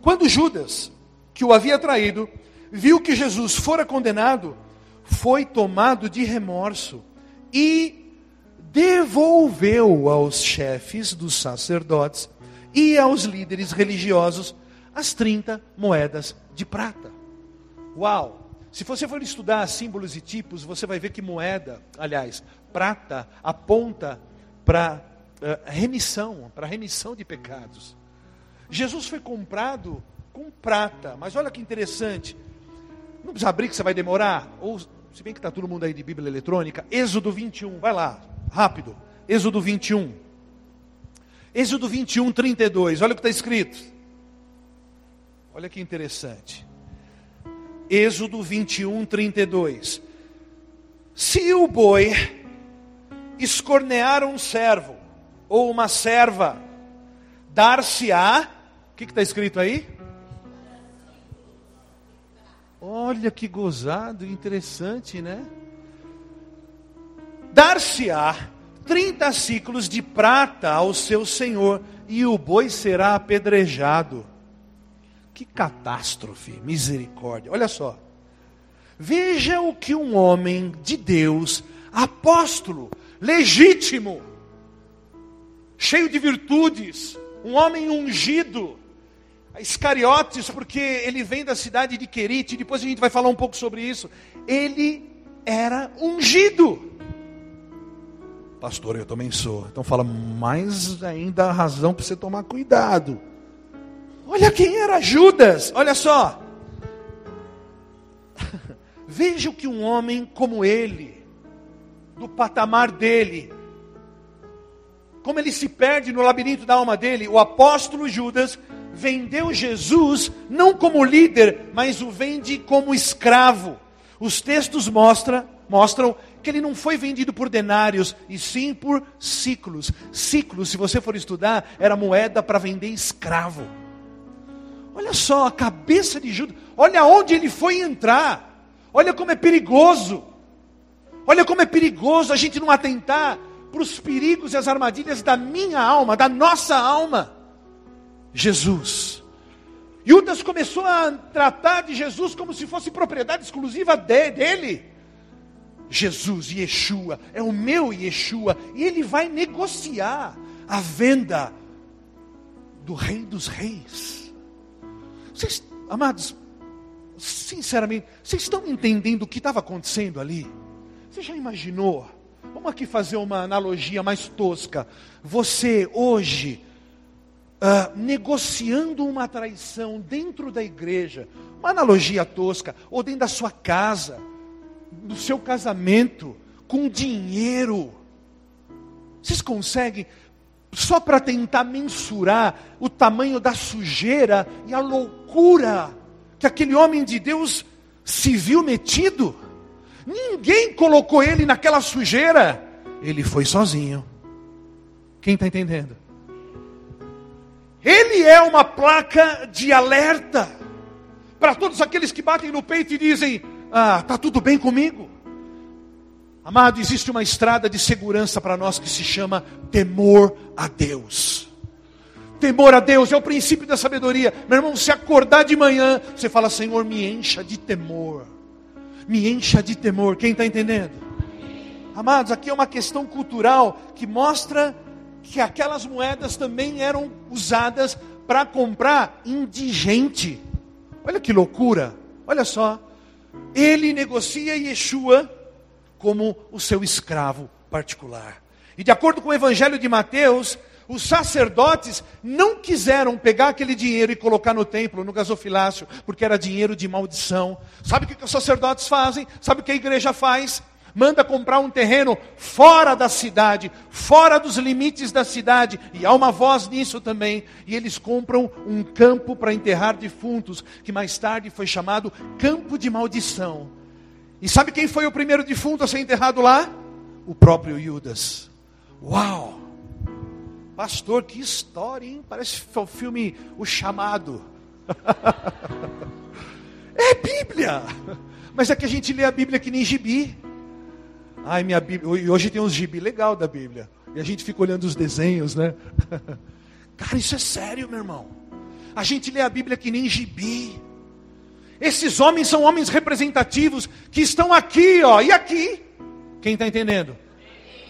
Quando Judas, que o havia traído, viu que Jesus fora condenado, foi tomado de remorso e devolveu aos chefes dos sacerdotes e aos líderes religiosos as 30 moedas de prata. Uau! Se você for estudar símbolos e tipos, você vai ver que moeda, aliás, prata, aponta para uh, remissão, para remissão de pecados. Jesus foi comprado com prata, mas olha que interessante. Não precisa abrir que você vai demorar. Ou, se bem que está todo mundo aí de Bíblia eletrônica, Êxodo 21, vai lá, Rápido. Êxodo 21. Êxodo 21, 32. Olha o que está escrito. Olha que interessante. Êxodo 21, 32. Se o boi escornear um servo ou uma serva, dar-se-á. O que está escrito aí? Olha que gozado, interessante, né? Dar-se-á 30 ciclos de prata ao seu senhor, e o boi será apedrejado. Que catástrofe, misericórdia. Olha só. Veja o que um homem de Deus, apóstolo, legítimo, cheio de virtudes, um homem ungido, Iscariotes, porque ele vem da cidade de Querite, depois a gente vai falar um pouco sobre isso. Ele era ungido. Pastor, eu também sou. Então fala, mais ainda a razão para você tomar cuidado. Olha quem era Judas, olha só. Veja o que um homem como ele, do patamar dele, como ele se perde no labirinto da alma dele, o apóstolo Judas vendeu Jesus não como líder, mas o vende como escravo. Os textos mostram, mostram que ele não foi vendido por denários, e sim por ciclos. Ciclos, se você for estudar, era moeda para vender escravo. Olha só a cabeça de Judas, olha onde ele foi entrar, olha como é perigoso, olha como é perigoso a gente não atentar para os perigos e as armadilhas da minha alma, da nossa alma. Jesus. Judas começou a tratar de Jesus como se fosse propriedade exclusiva de, dele. Jesus, Yeshua, é o meu Yeshua, e ele vai negociar a venda do Rei dos Reis. Vocês, amados, sinceramente, vocês estão entendendo o que estava acontecendo ali? Você já imaginou? Vamos aqui fazer uma analogia mais tosca. Você hoje, uh, negociando uma traição dentro da igreja, uma analogia tosca, ou dentro da sua casa, do seu casamento com dinheiro. Vocês conseguem, só para tentar mensurar o tamanho da sujeira e a loucura que aquele homem de Deus se viu metido? Ninguém colocou ele naquela sujeira. Ele foi sozinho. Quem está entendendo? Ele é uma placa de alerta para todos aqueles que batem no peito e dizem: Ah, está tudo bem comigo. Amado, existe uma estrada de segurança para nós que se chama temor a Deus. Temor a Deus é o princípio da sabedoria. Meu irmão, se acordar de manhã, você fala: Senhor, me encha de temor. Me encha de temor. Quem está entendendo? Amados, aqui é uma questão cultural que mostra que aquelas moedas também eram usadas para comprar indigente. Olha que loucura. Olha só. Ele negocia Yeshua como o seu escravo particular. E de acordo com o Evangelho de Mateus, os sacerdotes não quiseram pegar aquele dinheiro e colocar no templo, no gasofilácio, porque era dinheiro de maldição. Sabe o que os sacerdotes fazem? Sabe o que a igreja faz? Manda comprar um terreno fora da cidade, fora dos limites da cidade, e há uma voz nisso também. E eles compram um campo para enterrar defuntos, que mais tarde foi chamado Campo de Maldição. E sabe quem foi o primeiro defunto a ser enterrado lá? O próprio Judas. Uau! Pastor, que história, hein? Parece o filme O Chamado. é Bíblia! Mas é que a gente lê a Bíblia que nem gibi. Ai, minha Bíblia. E hoje tem uns gibi legal da Bíblia. E a gente fica olhando os desenhos, né? Cara, isso é sério, meu irmão. A gente lê a Bíblia que nem gibi. Esses homens são homens representativos que estão aqui, ó, e aqui. Quem está entendendo?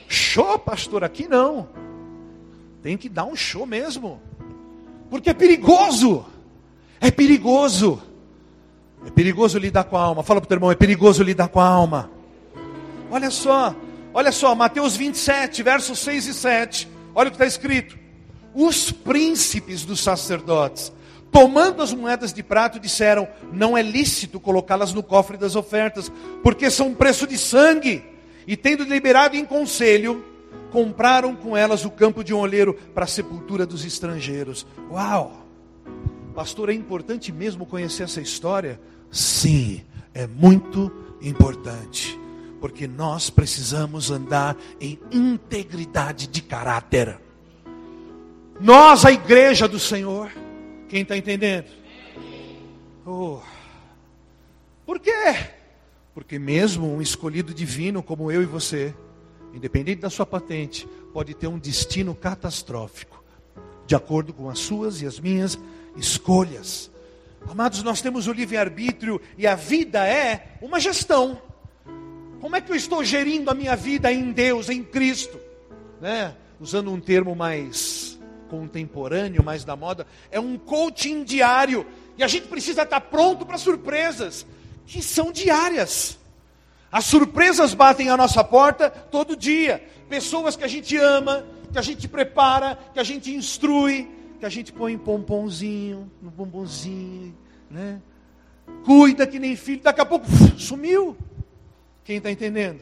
Show, pastor, aqui não. Tem que dar um show mesmo. Porque é perigoso. É perigoso. É perigoso lidar com a alma. Fala para o teu irmão, é perigoso lidar com a alma. Olha só, olha só, Mateus 27, versos 6 e 7. Olha o que está escrito. Os príncipes dos sacerdotes tomando as moedas de prato, disseram: Não é lícito colocá-las no cofre das ofertas, porque são preço de sangue. E tendo deliberado em conselho, compraram com elas o campo de um olheiro para a sepultura dos estrangeiros. Uau! Pastor, é importante mesmo conhecer essa história? Sim, é muito importante. Porque nós precisamos andar em integridade de caráter. Nós, a igreja do Senhor, quem está entendendo? Oh. Por quê? Porque mesmo um escolhido divino como eu e você, independente da sua patente, pode ter um destino catastrófico, de acordo com as suas e as minhas escolhas. Amados, nós temos o livre-arbítrio e a vida é uma gestão. Como é que eu estou gerindo a minha vida em Deus, em Cristo? Né? Usando um termo mais contemporâneo, mais da moda, é um coaching diário. E a gente precisa estar pronto para surpresas, que são diárias. As surpresas batem à nossa porta todo dia. Pessoas que a gente ama, que a gente prepara, que a gente instrui, que a gente põe pomponzinho no bombonzinho, né? Cuida que nem filho, daqui a pouco sumiu. Quem está entendendo?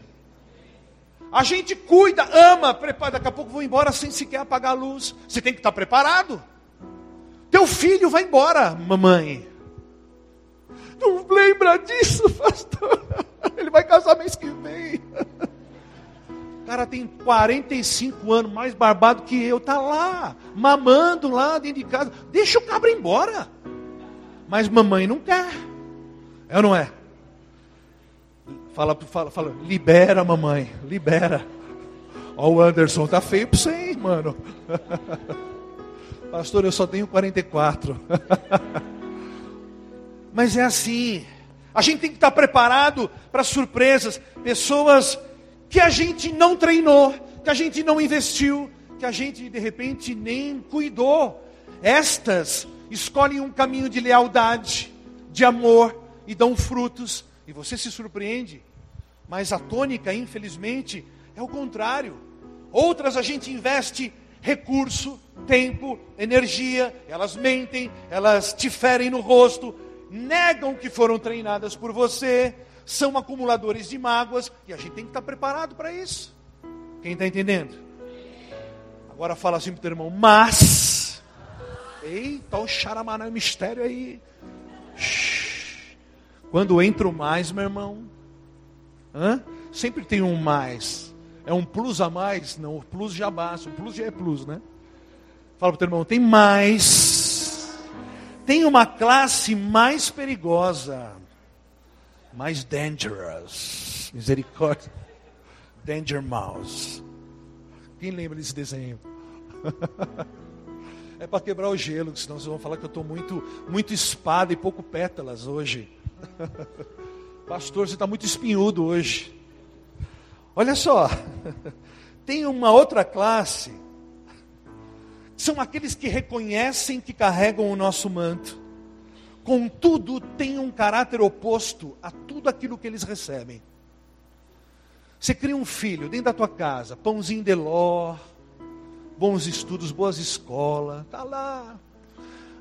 A gente cuida, ama, prepara. Daqui a pouco vou embora sem sequer apagar a luz. Você tem que estar preparado. Teu filho vai embora, mamãe. Não lembra disso, pastor. Ele vai casar mês que vem. O cara tem 45 anos, mais barbado que eu, tá lá, mamando lá dentro de casa. Deixa o cabra embora. Mas mamãe não quer. É ou não é? Fala, fala, fala, libera, mamãe, libera. Ó, o Anderson, tá feio pra você, hein, mano. Pastor, eu só tenho 44. Mas é assim. A gente tem que estar preparado para surpresas. Pessoas que a gente não treinou, que a gente não investiu, que a gente de repente nem cuidou. Estas escolhem um caminho de lealdade, de amor e dão frutos e você se surpreende. Mas a tônica, infelizmente, é o contrário. Outras a gente investe recurso, tempo, energia, elas mentem, elas te ferem no rosto, negam que foram treinadas por você, são acumuladores de mágoas, e a gente tem que estar preparado para isso. Quem está entendendo? Agora fala assim para o teu irmão, mas. Eita, o xaramaná, mistério aí. Shhh. Quando entro mais, meu irmão, Hã? Sempre tem um mais. É um plus a mais? Não, o plus já basta. O plus já é plus, né? Fala para o teu irmão, tem mais. Tem uma classe mais perigosa. Mais dangerous. Misericórdia. Danger Mouse. Quem lembra desse desenho? é para quebrar o gelo, senão vocês vão falar que eu estou muito, muito espada e pouco pétalas hoje. Pastor, você está muito espinhudo hoje. Olha só, tem uma outra classe, são aqueles que reconhecem que carregam o nosso manto, contudo, têm um caráter oposto a tudo aquilo que eles recebem. Você cria um filho dentro da tua casa, pãozinho de ló, bons estudos, boas escolas, tá lá.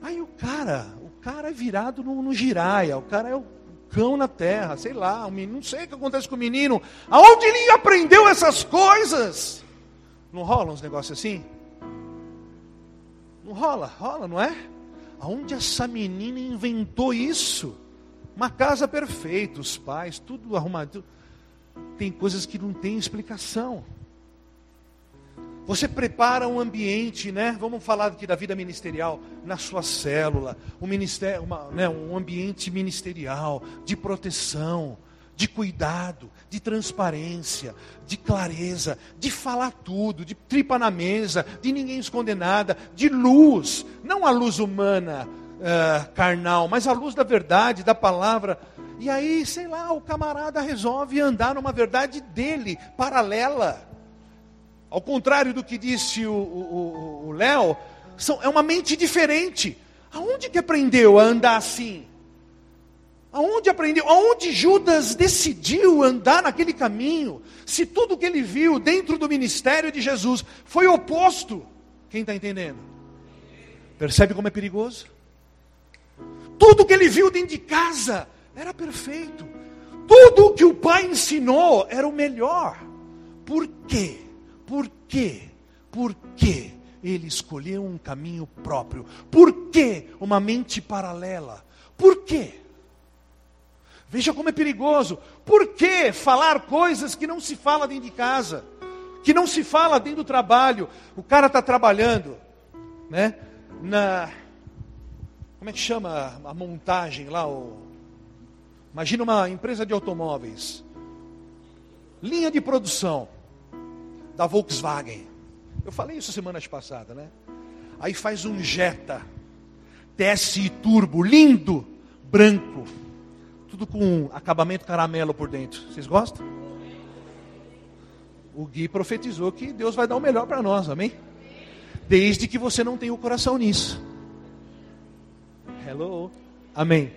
Aí o cara, cara é virado no, no giraia, o cara é o cão na terra, sei lá, um menino, não sei o que acontece com o menino. Aonde ele aprendeu essas coisas? Não rola uns negócios assim? Não rola, rola, não é? Aonde essa menina inventou isso? Uma casa perfeita, os pais, tudo arrumado. Tem coisas que não tem explicação. Você prepara um ambiente, né? Vamos falar aqui da vida ministerial, na sua célula, um, ministério, uma, né, um ambiente ministerial de proteção, de cuidado, de transparência, de clareza, de falar tudo, de tripa na mesa, de ninguém esconder nada, de luz, não a luz humana, uh, carnal, mas a luz da verdade, da palavra. E aí, sei lá, o camarada resolve andar numa verdade dele, paralela. Ao contrário do que disse o Léo, é uma mente diferente. Aonde que aprendeu a andar assim? Aonde aprendeu? Aonde Judas decidiu andar naquele caminho? Se tudo que ele viu dentro do ministério de Jesus foi oposto. Quem está entendendo? Percebe como é perigoso? Tudo que ele viu dentro de casa era perfeito. Tudo que o pai ensinou era o melhor. Por quê? Por quê? Por quê ele escolheu um caminho próprio? Por que uma mente paralela? Por quê? Veja como é perigoso. Por que falar coisas que não se fala dentro de casa? Que não se fala dentro do trabalho? O cara está trabalhando, né? Na. Como é que chama a montagem lá? O, imagina uma empresa de automóveis. Linha de produção da Volkswagen. Eu falei isso semana passada, né? Aí faz um Jetta TSI Turbo, lindo, branco, tudo com acabamento caramelo por dentro. Vocês gostam? O Gui profetizou que Deus vai dar o melhor para nós, amém? Desde que você não tenha o coração nisso. Hello, amém.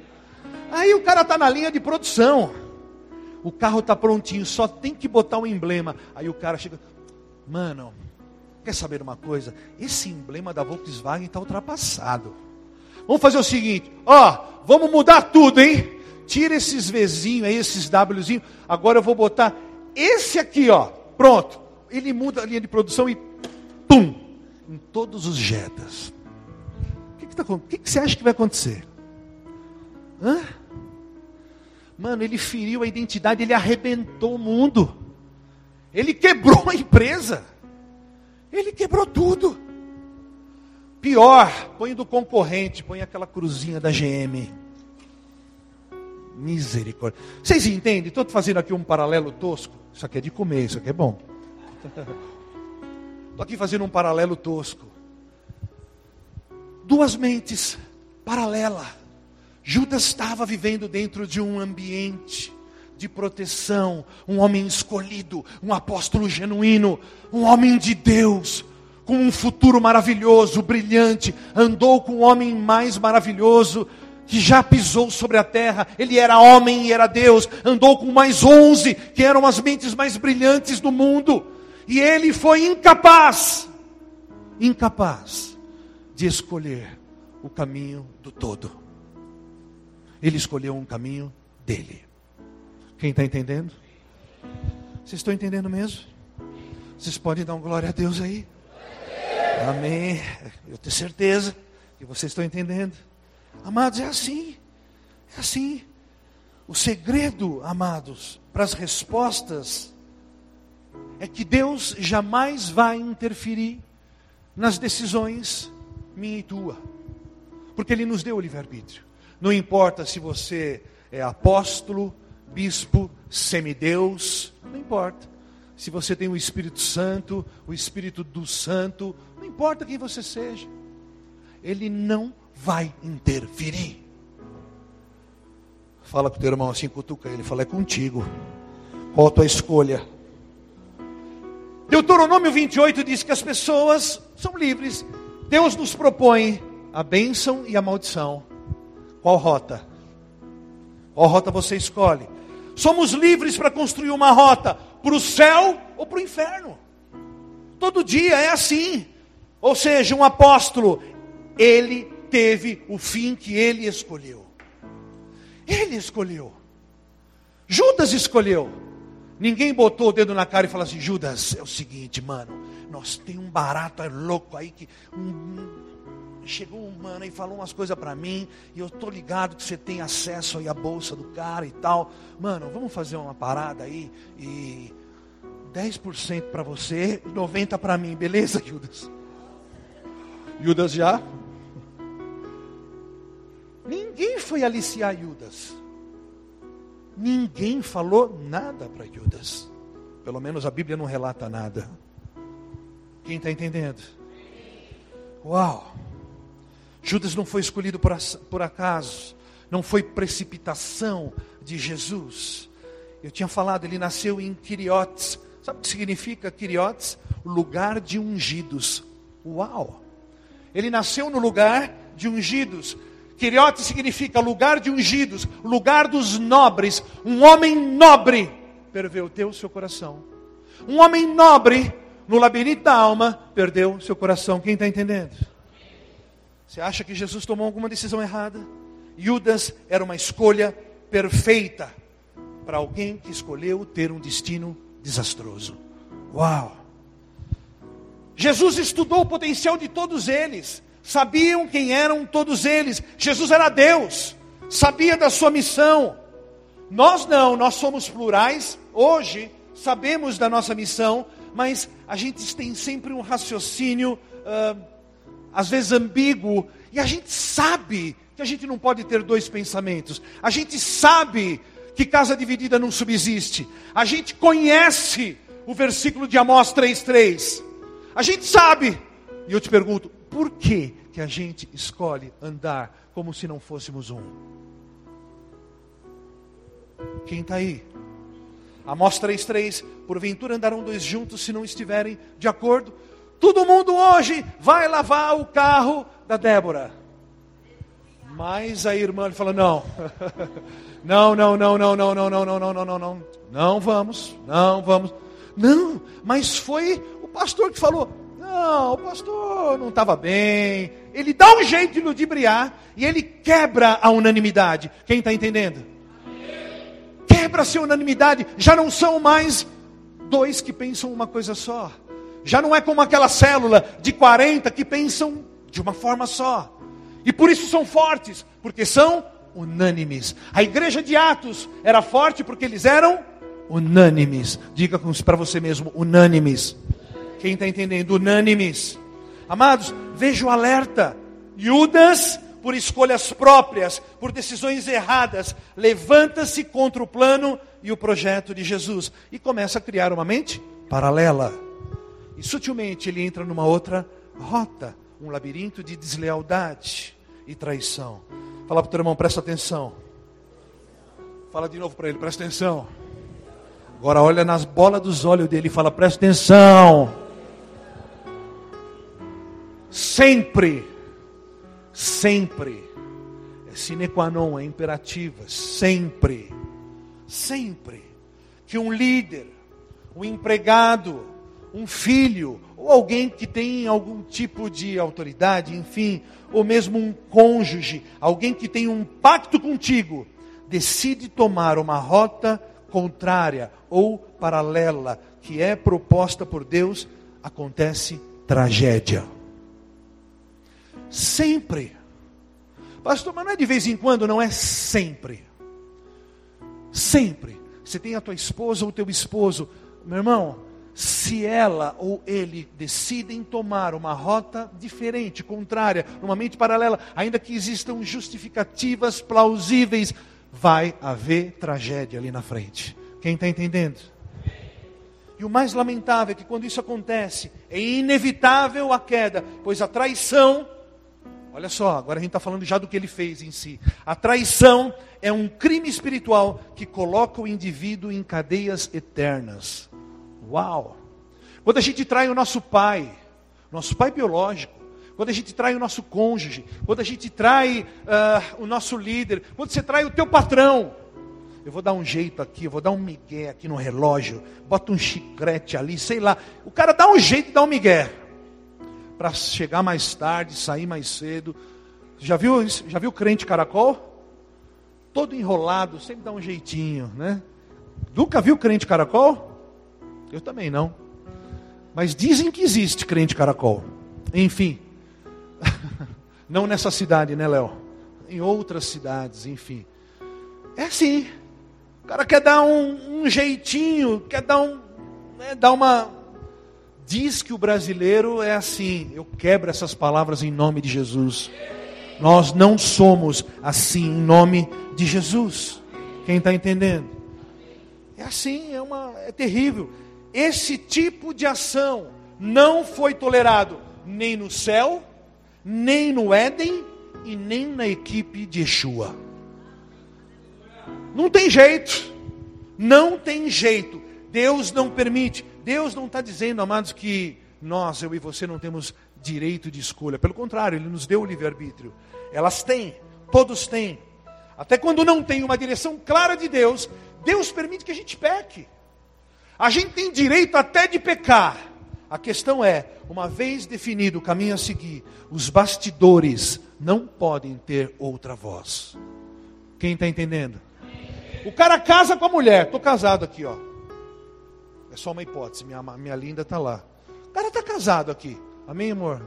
Aí o cara está na linha de produção. O carro está prontinho, só tem que botar um emblema. Aí o cara chega, Mano, quer saber uma coisa? Esse emblema da Volkswagen está ultrapassado. Vamos fazer o seguinte, ó, vamos mudar tudo, hein? Tira esses Vzinhos aí, esses Wzinhos. Agora eu vou botar esse aqui, ó. Pronto. Ele muda a linha de produção e pum! Em todos os Jetas. O que, que, tá, que, que você acha que vai acontecer? Hã? Mano, ele feriu a identidade, ele arrebentou o mundo. Ele quebrou a empresa. Ele quebrou tudo. Pior, põe do concorrente, põe aquela cruzinha da GM. Misericórdia. Vocês entendem? Estou fazendo aqui um paralelo tosco. Isso aqui é de comer, isso aqui é bom. Estou aqui fazendo um paralelo tosco. Duas mentes paralela. Judas estava vivendo dentro de um ambiente de proteção, um homem escolhido, um apóstolo genuíno, um homem de Deus, com um futuro maravilhoso, brilhante, andou com o homem mais maravilhoso que já pisou sobre a terra. Ele era homem e era Deus, andou com mais onze que eram as mentes mais brilhantes do mundo, e ele foi incapaz, incapaz de escolher o caminho do todo. Ele escolheu um caminho dele. Quem está entendendo? Vocês estão entendendo mesmo? Vocês podem dar um glória a Deus aí? Amém. Eu tenho certeza que vocês estão entendendo. Amados, é assim. É assim. O segredo, amados, para as respostas é que Deus jamais vai interferir nas decisões minha e tua, porque Ele nos deu o livre-arbítrio. Não importa se você é apóstolo, bispo, semideus, não importa. Se você tem o Espírito Santo, o Espírito do Santo, não importa quem você seja, Ele não vai interferir. Fala com o teu irmão assim, cutuca ele, fala, é contigo. Qual a tua escolha? Deuteronômio 28 diz que as pessoas são livres. Deus nos propõe a bênção e a maldição. Qual rota? Qual rota você escolhe? Somos livres para construir uma rota para o céu ou para o inferno. Todo dia é assim. Ou seja, um apóstolo, ele teve o fim que ele escolheu. Ele escolheu. Judas escolheu. Ninguém botou o dedo na cara e falou assim: Judas, é o seguinte, mano, nós tem um barato é louco aí que um, chegou um mano e falou umas coisas para mim, e eu tô ligado que você tem acesso aí à bolsa do cara e tal. Mano, vamos fazer uma parada aí e 10% para você, 90 para mim, beleza, Judas? Judas já Ninguém foi aliciar Judas. Ninguém falou nada para Judas. Pelo menos a Bíblia não relata nada. Quem está entendendo? Uau! Judas não foi escolhido por, por acaso, não foi precipitação de Jesus. Eu tinha falado, ele nasceu em Quiriotes. Sabe o que significa Quiriotes? Lugar de ungidos. Uau! Ele nasceu no lugar de ungidos. Quiriote significa lugar de ungidos, lugar dos nobres. Um homem nobre perverteu seu coração. Um homem nobre, no labirinto da alma, perdeu seu coração. Quem está entendendo? Você acha que Jesus tomou alguma decisão errada? Judas era uma escolha perfeita para alguém que escolheu ter um destino desastroso. Uau! Jesus estudou o potencial de todos eles sabiam quem eram todos eles. Jesus era Deus, sabia da sua missão. Nós não, nós somos plurais. Hoje sabemos da nossa missão, mas a gente tem sempre um raciocínio, uh, às vezes ambíguo, e a gente sabe que a gente não pode ter dois pensamentos. A gente sabe que casa dividida não subsiste. A gente conhece o versículo de Amós 3,3. A gente sabe. E eu te pergunto, por que, que a gente escolhe andar como se não fôssemos um? Quem está aí? Amós 3,3: Porventura andarão dois juntos se não estiverem de acordo? Todo mundo hoje vai lavar o carro da Débora. Mas a irmã fala: não, não, não, não, não, não, não, não, não, não, não, não, não, não vamos, não vamos. Não, mas foi o pastor que falou: não, o pastor não estava bem. Ele dá um jeito de ludibriar e ele quebra a unanimidade. Quem está entendendo? Quebra-se a unanimidade. Já não são mais dois que pensam uma coisa só. Já não é como aquela célula de 40 que pensam de uma forma só. E por isso são fortes, porque são unânimes. A igreja de Atos era forte porque eles eram unânimes. Diga para você mesmo, unânimes. Quem está entendendo? Unânimes. Amados, veja o alerta. Judas, por escolhas próprias, por decisões erradas, levanta-se contra o plano e o projeto de Jesus e começa a criar uma mente paralela. E sutilmente ele entra numa outra rota, um labirinto de deslealdade e traição. Fala para o teu irmão, presta atenção. Fala de novo para ele, presta atenção. Agora olha nas bolas dos olhos dele e fala, presta atenção sempre, sempre, é sine qua non, é imperativa, sempre, sempre, que um líder, um empregado, um filho, ou alguém que tem algum tipo de autoridade, enfim, ou mesmo um cônjuge, alguém que tem um pacto contigo, decide tomar uma rota contrária ou paralela que é proposta por Deus, acontece tragédia. Sempre. Pastor, mas não é de vez em quando, não é sempre. Sempre. você tem a tua esposa ou o teu esposo. Meu irmão, se ela ou ele decidem tomar uma rota diferente, contrária, numa mente paralela, ainda que existam justificativas plausíveis, vai haver tragédia ali na frente. Quem está entendendo? E o mais lamentável é que quando isso acontece, é inevitável a queda, pois a traição, olha só, agora a gente está falando já do que ele fez em si. A traição é um crime espiritual que coloca o indivíduo em cadeias eternas. Uau! Quando a gente trai o nosso pai, nosso pai biológico, quando a gente trai o nosso cônjuge, quando a gente trai uh, o nosso líder, quando você trai o teu patrão, eu vou dar um jeito aqui, eu vou dar um migué aqui no relógio, bota um chiclete ali, sei lá. O cara dá um jeito de dar um migué. Para chegar mais tarde, sair mais cedo. Já viu, já viu crente caracol? Todo enrolado, sempre dá um jeitinho, né? Nunca viu crente caracol? Eu também não. Mas dizem que existe crente caracol. Enfim. não nessa cidade, né, Léo? Em outras cidades, enfim. É assim. O cara quer dar um, um jeitinho, quer dar um. Né, dar uma. Diz que o brasileiro é assim. Eu quebro essas palavras em nome de Jesus. Nós não somos assim em nome de Jesus. Quem está entendendo? É assim, é, uma, é terrível. Esse tipo de ação não foi tolerado nem no céu, nem no Éden e nem na equipe de Yeshua. Não tem jeito. Não tem jeito. Deus não permite. Deus não está dizendo, amados, que nós, eu e você, não temos direito de escolha. Pelo contrário, Ele nos deu o livre-arbítrio. Elas têm, todos têm. Até quando não tem uma direção clara de Deus, Deus permite que a gente peque. A gente tem direito até de pecar. A questão é, uma vez definido o caminho a seguir, os bastidores não podem ter outra voz. Quem está entendendo? O cara casa com a mulher. Estou casado aqui, ó. É só uma hipótese. Minha, minha linda está lá. O cara está casado aqui. Amém, amor?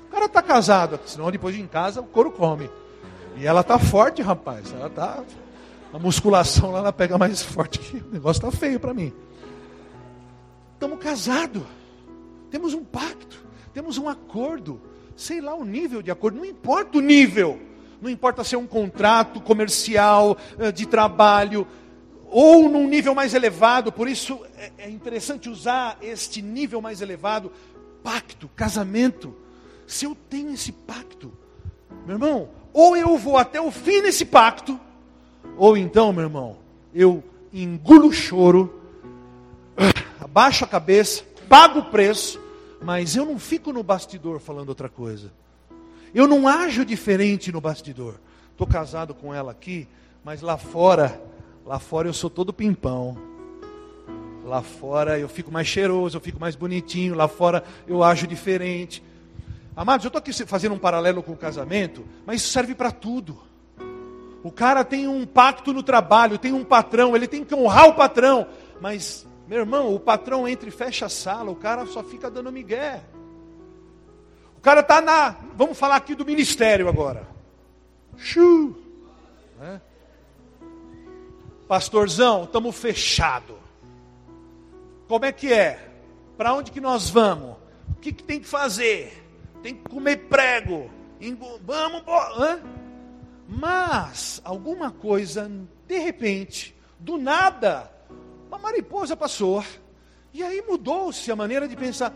O cara está casado aqui. Senão depois em casa o couro come. E ela está forte, rapaz. Ela está. A musculação lá ela pega mais forte. O negócio está feio para mim. Estamos casados. Temos um pacto. Temos um acordo. Sei lá o nível de acordo. Não importa o nível não importa se é um contrato comercial, eh, de trabalho, ou num nível mais elevado, por isso é, é interessante usar este nível mais elevado, pacto, casamento. Se eu tenho esse pacto, meu irmão, ou eu vou até o fim nesse pacto, ou então, meu irmão, eu engulo o choro, abaixo a cabeça, pago o preço, mas eu não fico no bastidor falando outra coisa. Eu não ajo diferente no bastidor. Estou casado com ela aqui, mas lá fora, lá fora eu sou todo pimpão. Lá fora eu fico mais cheiroso, eu fico mais bonitinho. Lá fora eu ajo diferente. Amados, eu estou aqui fazendo um paralelo com o casamento, mas isso serve para tudo. O cara tem um pacto no trabalho, tem um patrão, ele tem que honrar o patrão. Mas, meu irmão, o patrão entra e fecha a sala, o cara só fica dando migué cara está na. Vamos falar aqui do ministério agora. Chu. Né? Pastorzão, estamos fechado. Como é que é? Para onde que nós vamos? O que, que tem que fazer? Tem que comer prego. Vamos, hã? Mas alguma coisa, de repente, do nada, uma mariposa passou. E aí mudou-se a maneira de pensar.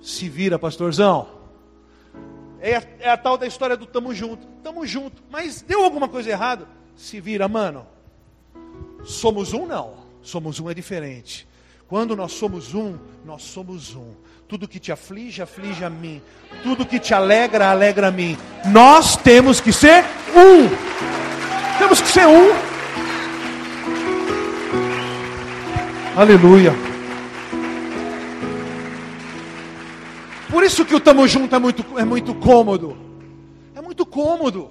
Se vira, pastorzão. É a, é a tal da história do tamo junto. Tamo junto. Mas deu alguma coisa errada? Se vira, mano. Somos um, não. Somos um é diferente. Quando nós somos um, nós somos um. Tudo que te aflige, aflige a mim. Tudo que te alegra, alegra a mim. Nós temos que ser um. Temos que ser um. Aleluia. Por isso que o tamo junto é muito, é muito cômodo. É muito cômodo.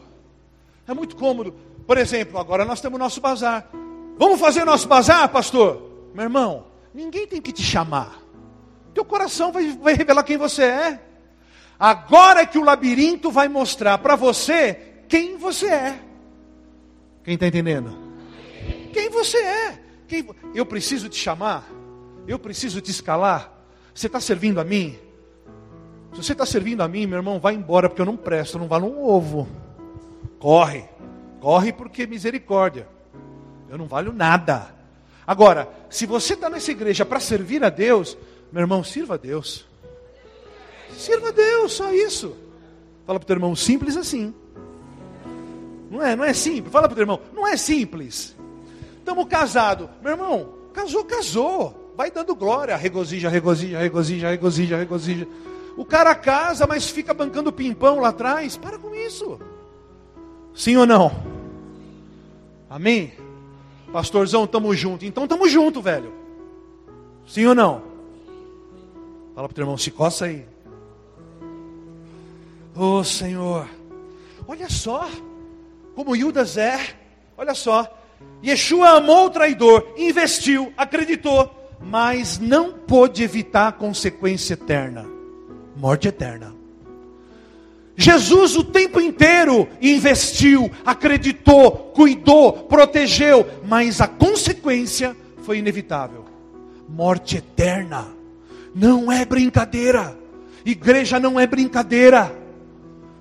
É muito cômodo. Por exemplo, agora nós temos nosso bazar. Vamos fazer nosso bazar, pastor? Meu irmão, ninguém tem que te chamar. Teu coração vai, vai revelar quem você é. Agora é que o labirinto vai mostrar para você quem você é. Quem está entendendo? quem você é. Quem... Eu preciso te chamar? Eu preciso te escalar? Você está servindo a mim? Se você está servindo a mim, meu irmão, vai embora, porque eu não presto, eu não valo um ovo. Corre, corre porque misericórdia. Eu não valho nada. Agora, se você está nessa igreja para servir a Deus, meu irmão, sirva a Deus. Sirva a Deus, só isso. Fala para o teu irmão, simples assim. Não é, não é simples. Fala para o teu irmão, não é simples. Estamos casados. Meu irmão, casou, casou. Vai dando glória. Regozija, regozija, regozija, regozija, regozija. O cara casa, mas fica bancando pimpão lá atrás. Para com isso. Sim ou não? Amém? Pastorzão, tamo junto. Então tamo junto, velho. Sim ou não? Fala para o teu irmão, se coça aí. Oh Senhor, olha só como Judas é, olha só. Yeshua amou o traidor, investiu, acreditou, mas não pôde evitar a consequência eterna morte eterna. Jesus o tempo inteiro investiu, acreditou, cuidou, protegeu, mas a consequência foi inevitável morte eterna. Não é brincadeira, igreja não é brincadeira.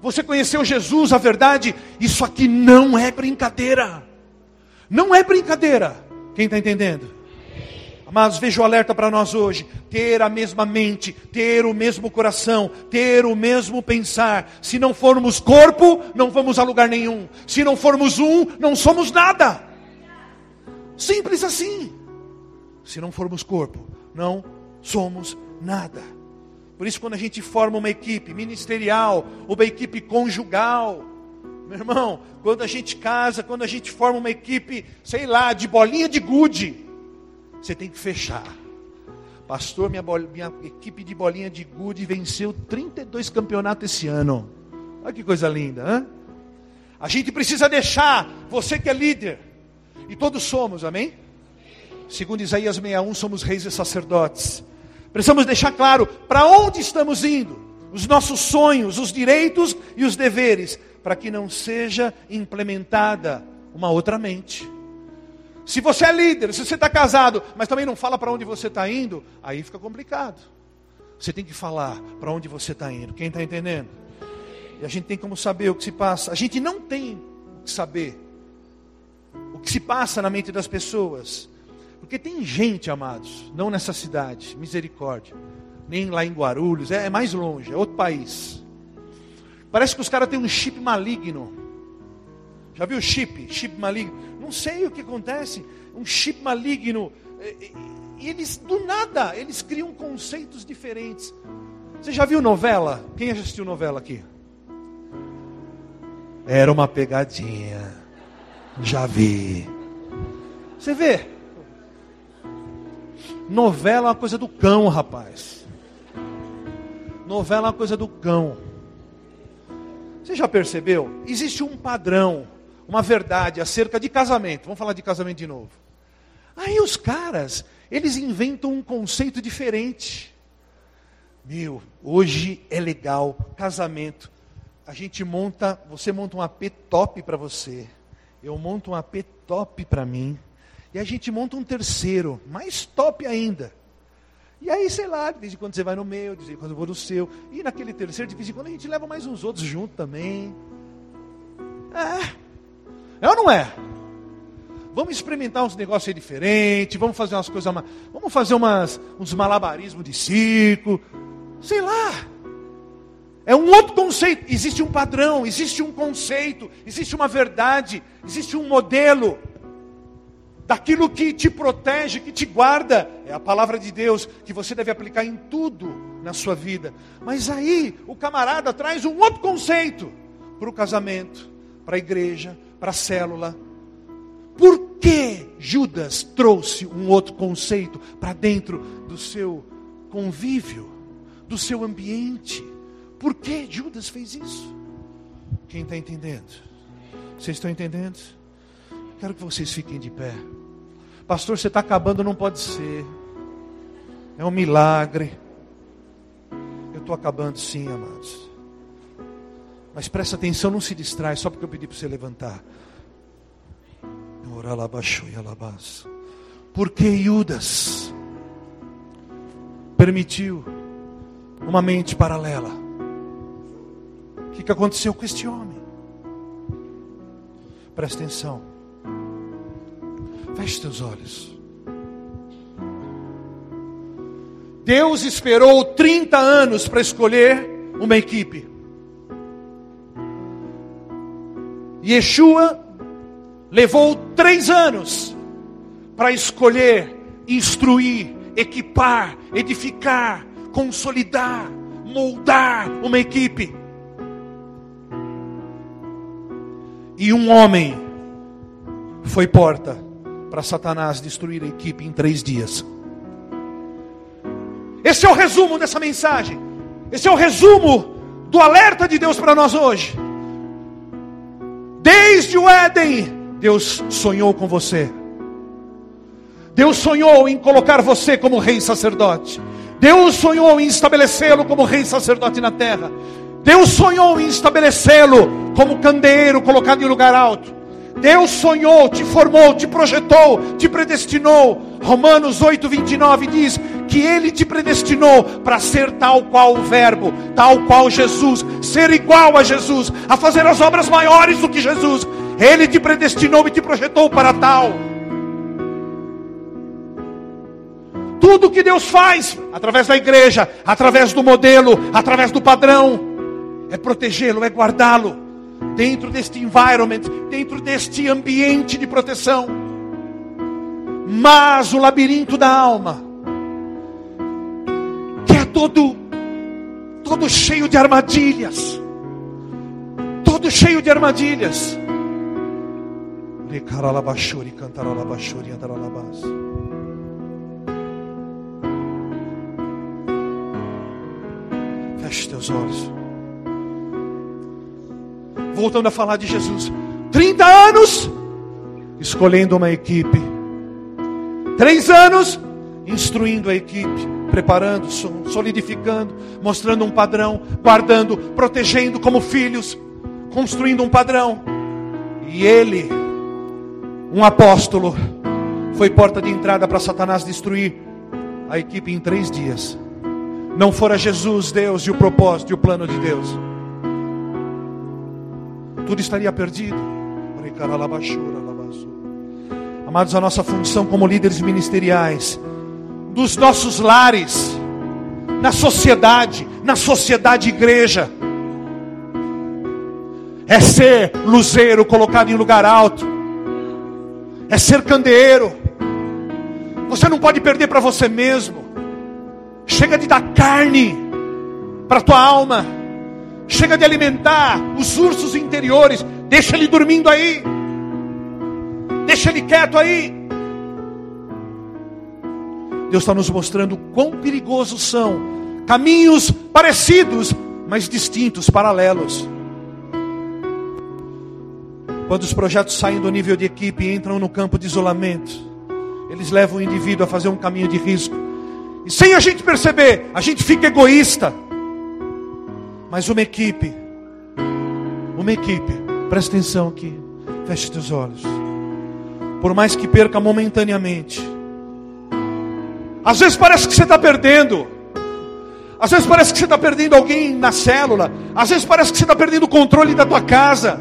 Você conheceu Jesus, a verdade? Isso aqui não é brincadeira. Não é brincadeira. Quem está entendendo? Amados, veja o alerta para nós hoje: ter a mesma mente, ter o mesmo coração, ter o mesmo pensar. Se não formos corpo, não vamos a lugar nenhum. Se não formos um, não somos nada. Simples assim. Se não formos corpo, não somos nada. Por isso, quando a gente forma uma equipe ministerial, uma equipe conjugal, meu irmão, quando a gente casa, quando a gente forma uma equipe, sei lá, de bolinha de gude, você tem que fechar. Pastor, minha, minha equipe de bolinha de gude venceu 32 campeonatos esse ano. Olha que coisa linda, hein? A gente precisa deixar, você que é líder, e todos somos, amém? Segundo Isaías 61, somos reis e sacerdotes. Precisamos deixar claro para onde estamos indo, os nossos sonhos, os direitos e os deveres, para que não seja implementada uma outra mente. Se você é líder, se você está casado, mas também não fala para onde você está indo, aí fica complicado. Você tem que falar para onde você está indo. Quem está entendendo? E a gente tem como saber o que se passa. A gente não tem o que saber o que se passa na mente das pessoas. Porque tem gente, amados, não nessa cidade, misericórdia, nem lá em Guarulhos, é, é mais longe, é outro país. Parece que os caras têm um chip maligno. Já viu chip? Chip maligno. Não sei o que acontece. Um chip maligno. E eles, do nada, eles criam conceitos diferentes. Você já viu novela? Quem já assistiu novela aqui? Era uma pegadinha. Já vi. Você vê? Novela é uma coisa do cão, rapaz. Novela é uma coisa do cão. Você já percebeu? Existe um padrão uma verdade acerca de casamento. Vamos falar de casamento de novo. Aí os caras, eles inventam um conceito diferente. Meu, hoje é legal, casamento. A gente monta, você monta um AP top para você. Eu monto um AP top para mim. E a gente monta um terceiro, mais top ainda. E aí, sei lá, de vez em quando você vai no meu, de vez em quando eu vou no seu. E naquele terceiro, de vez em quando a gente leva mais uns outros junto também. É, é ou não é? Vamos experimentar uns negócios aí diferentes, vamos fazer umas coisas, vamos fazer umas, uns malabarismos de circo, sei lá. É um outro conceito. Existe um padrão, existe um conceito, existe uma verdade, existe um modelo daquilo que te protege, que te guarda. É a palavra de Deus que você deve aplicar em tudo na sua vida. Mas aí o camarada traz um outro conceito para o casamento, para a igreja, para a célula. Por que Judas trouxe um outro conceito para dentro do seu convívio, do seu ambiente? Por que Judas fez isso? Quem está entendendo? Vocês estão entendendo? Quero que vocês fiquem de pé. Pastor, você está acabando, não pode ser. É um milagre. Eu estou acabando sim, amados. Mas presta atenção, não se distrai só porque eu pedi para você levantar. Por que Judas permitiu uma mente paralela? O que aconteceu com este homem? Presta atenção. Feche teus olhos. Deus esperou 30 anos para escolher uma equipe. Yeshua levou três anos para escolher, instruir, equipar, edificar, consolidar, moldar uma equipe. E um homem foi porta para Satanás destruir a equipe em três dias. Esse é o resumo dessa mensagem. Esse é o resumo do alerta de Deus para nós hoje. Desde o Éden, Deus sonhou com você. Deus sonhou em colocar você como rei sacerdote. Deus sonhou em estabelecê-lo como rei sacerdote na terra. Deus sonhou em estabelecê-lo como candeeiro colocado em lugar alto. Deus sonhou, te formou, te projetou, te predestinou. Romanos 8, 29 diz que Ele te predestinou para ser tal qual o Verbo, tal qual Jesus, ser igual a Jesus, a fazer as obras maiores do que Jesus. Ele te predestinou e te projetou para tal. Tudo que Deus faz, através da igreja, através do modelo, através do padrão, é protegê-lo, é guardá-lo dentro deste environment, dentro deste ambiente de proteção. Mas o labirinto da alma, que é todo todo cheio de armadilhas, todo cheio de armadilhas. Feche teus olhos voltando a falar de Jesus. 30 anos escolhendo uma equipe. Três anos instruindo a equipe, preparando, solidificando, mostrando um padrão, guardando, protegendo como filhos, construindo um padrão. E ele, um apóstolo, foi porta de entrada para Satanás destruir a equipe em três dias. Não fora Jesus, Deus e o propósito e o plano de Deus tudo estaria perdido. Amados, a nossa função como líderes ministeriais, dos nossos lares, na sociedade, na sociedade igreja, é ser luzeiro colocado em lugar alto, é ser candeeiro. Você não pode perder para você mesmo. Chega de dar carne para tua alma. Chega de alimentar os ursos interiores. Deixa ele dormindo aí. Deixa ele quieto aí. Deus está nos mostrando quão perigosos são caminhos parecidos, mas distintos, paralelos. Quando os projetos saem do nível de equipe e entram no campo de isolamento, eles levam o indivíduo a fazer um caminho de risco. E sem a gente perceber, a gente fica egoísta. Mas uma equipe, uma equipe, presta atenção aqui, feche teus olhos. Por mais que perca momentaneamente, às vezes parece que você está perdendo, às vezes parece que você está perdendo alguém na célula, às vezes parece que você está perdendo o controle da tua casa,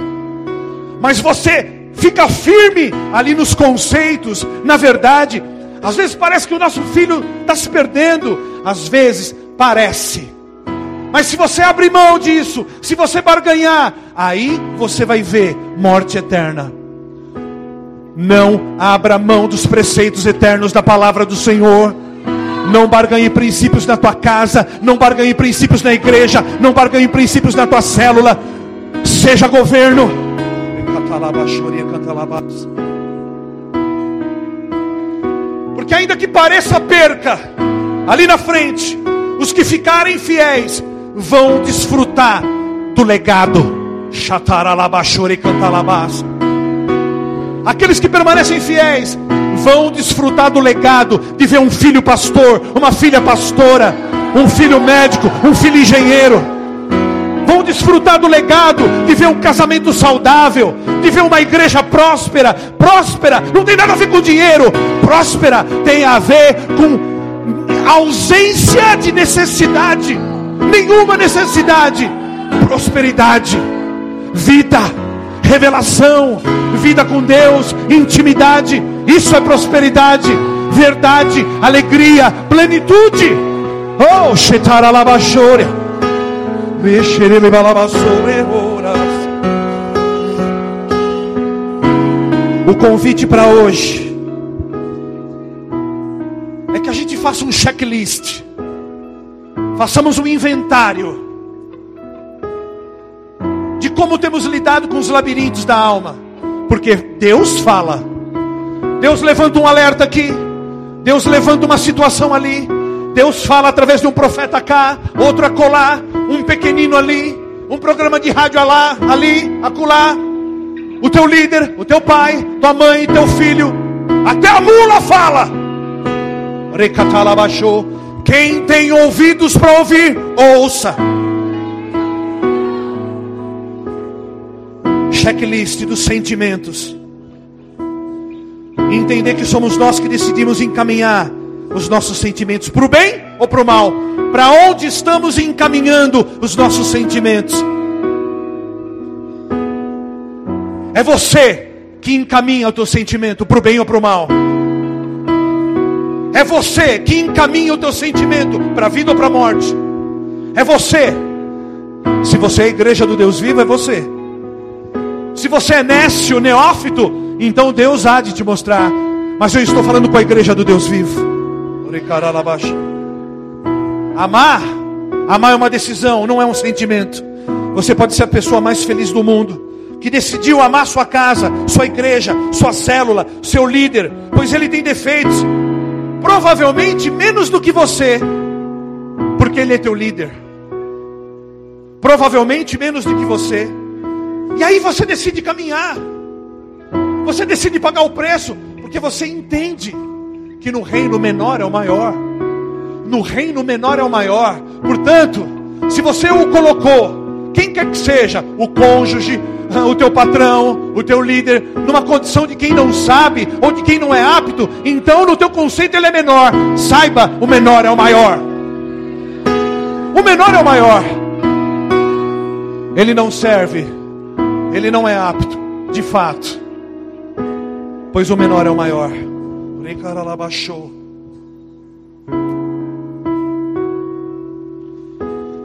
mas você fica firme ali nos conceitos, na verdade. Às vezes parece que o nosso filho está se perdendo, às vezes parece mas se você abrir mão disso, se você barganhar, aí você vai ver morte eterna. Não abra mão dos preceitos eternos da palavra do Senhor. Não barganhe princípios na tua casa, não barganhe princípios na igreja, não barganhe princípios na tua célula. Seja governo. Porque ainda que pareça perca, ali na frente, os que ficarem fiéis vão desfrutar do legado. Aqueles que permanecem fiéis vão desfrutar do legado de ver um filho pastor, uma filha pastora, um filho médico, um filho engenheiro. Vão desfrutar do legado de ver um casamento saudável, de ver uma igreja próspera. Próspera não tem nada a ver com dinheiro, próspera tem a ver com ausência de necessidade, nenhuma necessidade, prosperidade, vida, revelação, vida com Deus, intimidade. Isso é prosperidade, verdade, alegria, plenitude. Oh, Shetaralabashore. O convite para hoje é que a gente faça um checklist, façamos um inventário de como temos lidado com os labirintos da alma, porque Deus fala, Deus levanta um alerta aqui, Deus levanta uma situação ali, Deus fala através de um profeta cá, outro acolá, um pequenino ali, um programa de rádio lá, ali, acolá. O teu líder, o teu pai, tua mãe, teu filho, até a mula fala. Recatalabachou. Quem tem ouvidos para ouvir, ouça. Checklist dos sentimentos. Entender que somos nós que decidimos encaminhar os nossos sentimentos para o bem ou para o mal? Para onde estamos encaminhando os nossos sentimentos? É você que encaminha o teu sentimento para o bem ou para o mal. É você que encaminha o teu sentimento para a vida ou para a morte. É você. Se você é a igreja do Deus vivo, é você. Se você é nécio, neófito, então Deus há de te mostrar. Mas eu estou falando com a igreja do Deus vivo. Amar, amar é uma decisão, não é um sentimento. Você pode ser a pessoa mais feliz do mundo, que decidiu amar sua casa, sua igreja, sua célula, seu líder, pois ele tem defeitos, provavelmente menos do que você, porque ele é teu líder. Provavelmente menos do que você. E aí você decide caminhar. Você decide pagar o preço, porque você entende que no reino menor é o maior. No reino menor é o maior. Portanto, se você o colocou, quem quer que seja, o cônjuge, o teu patrão, o teu líder, numa condição de quem não sabe ou de quem não é apto, então no teu conceito ele é menor. Saiba, o menor é o maior. O menor é o maior. Ele não serve, ele não é apto, de fato, pois o menor é o maior.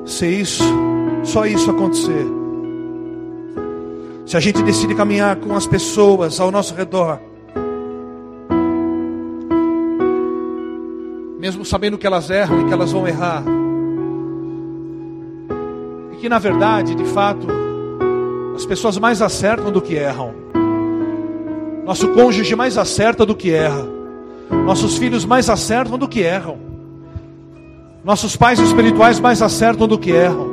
Se isso, só isso acontecer. Se a gente decide caminhar com as pessoas ao nosso redor, mesmo sabendo que elas erram e que elas vão errar, e que na verdade, de fato, as pessoas mais acertam do que erram. Nosso cônjuge mais acerta do que erra. Nossos filhos mais acertam do que erram. Nossos pais espirituais mais acertam do que erram.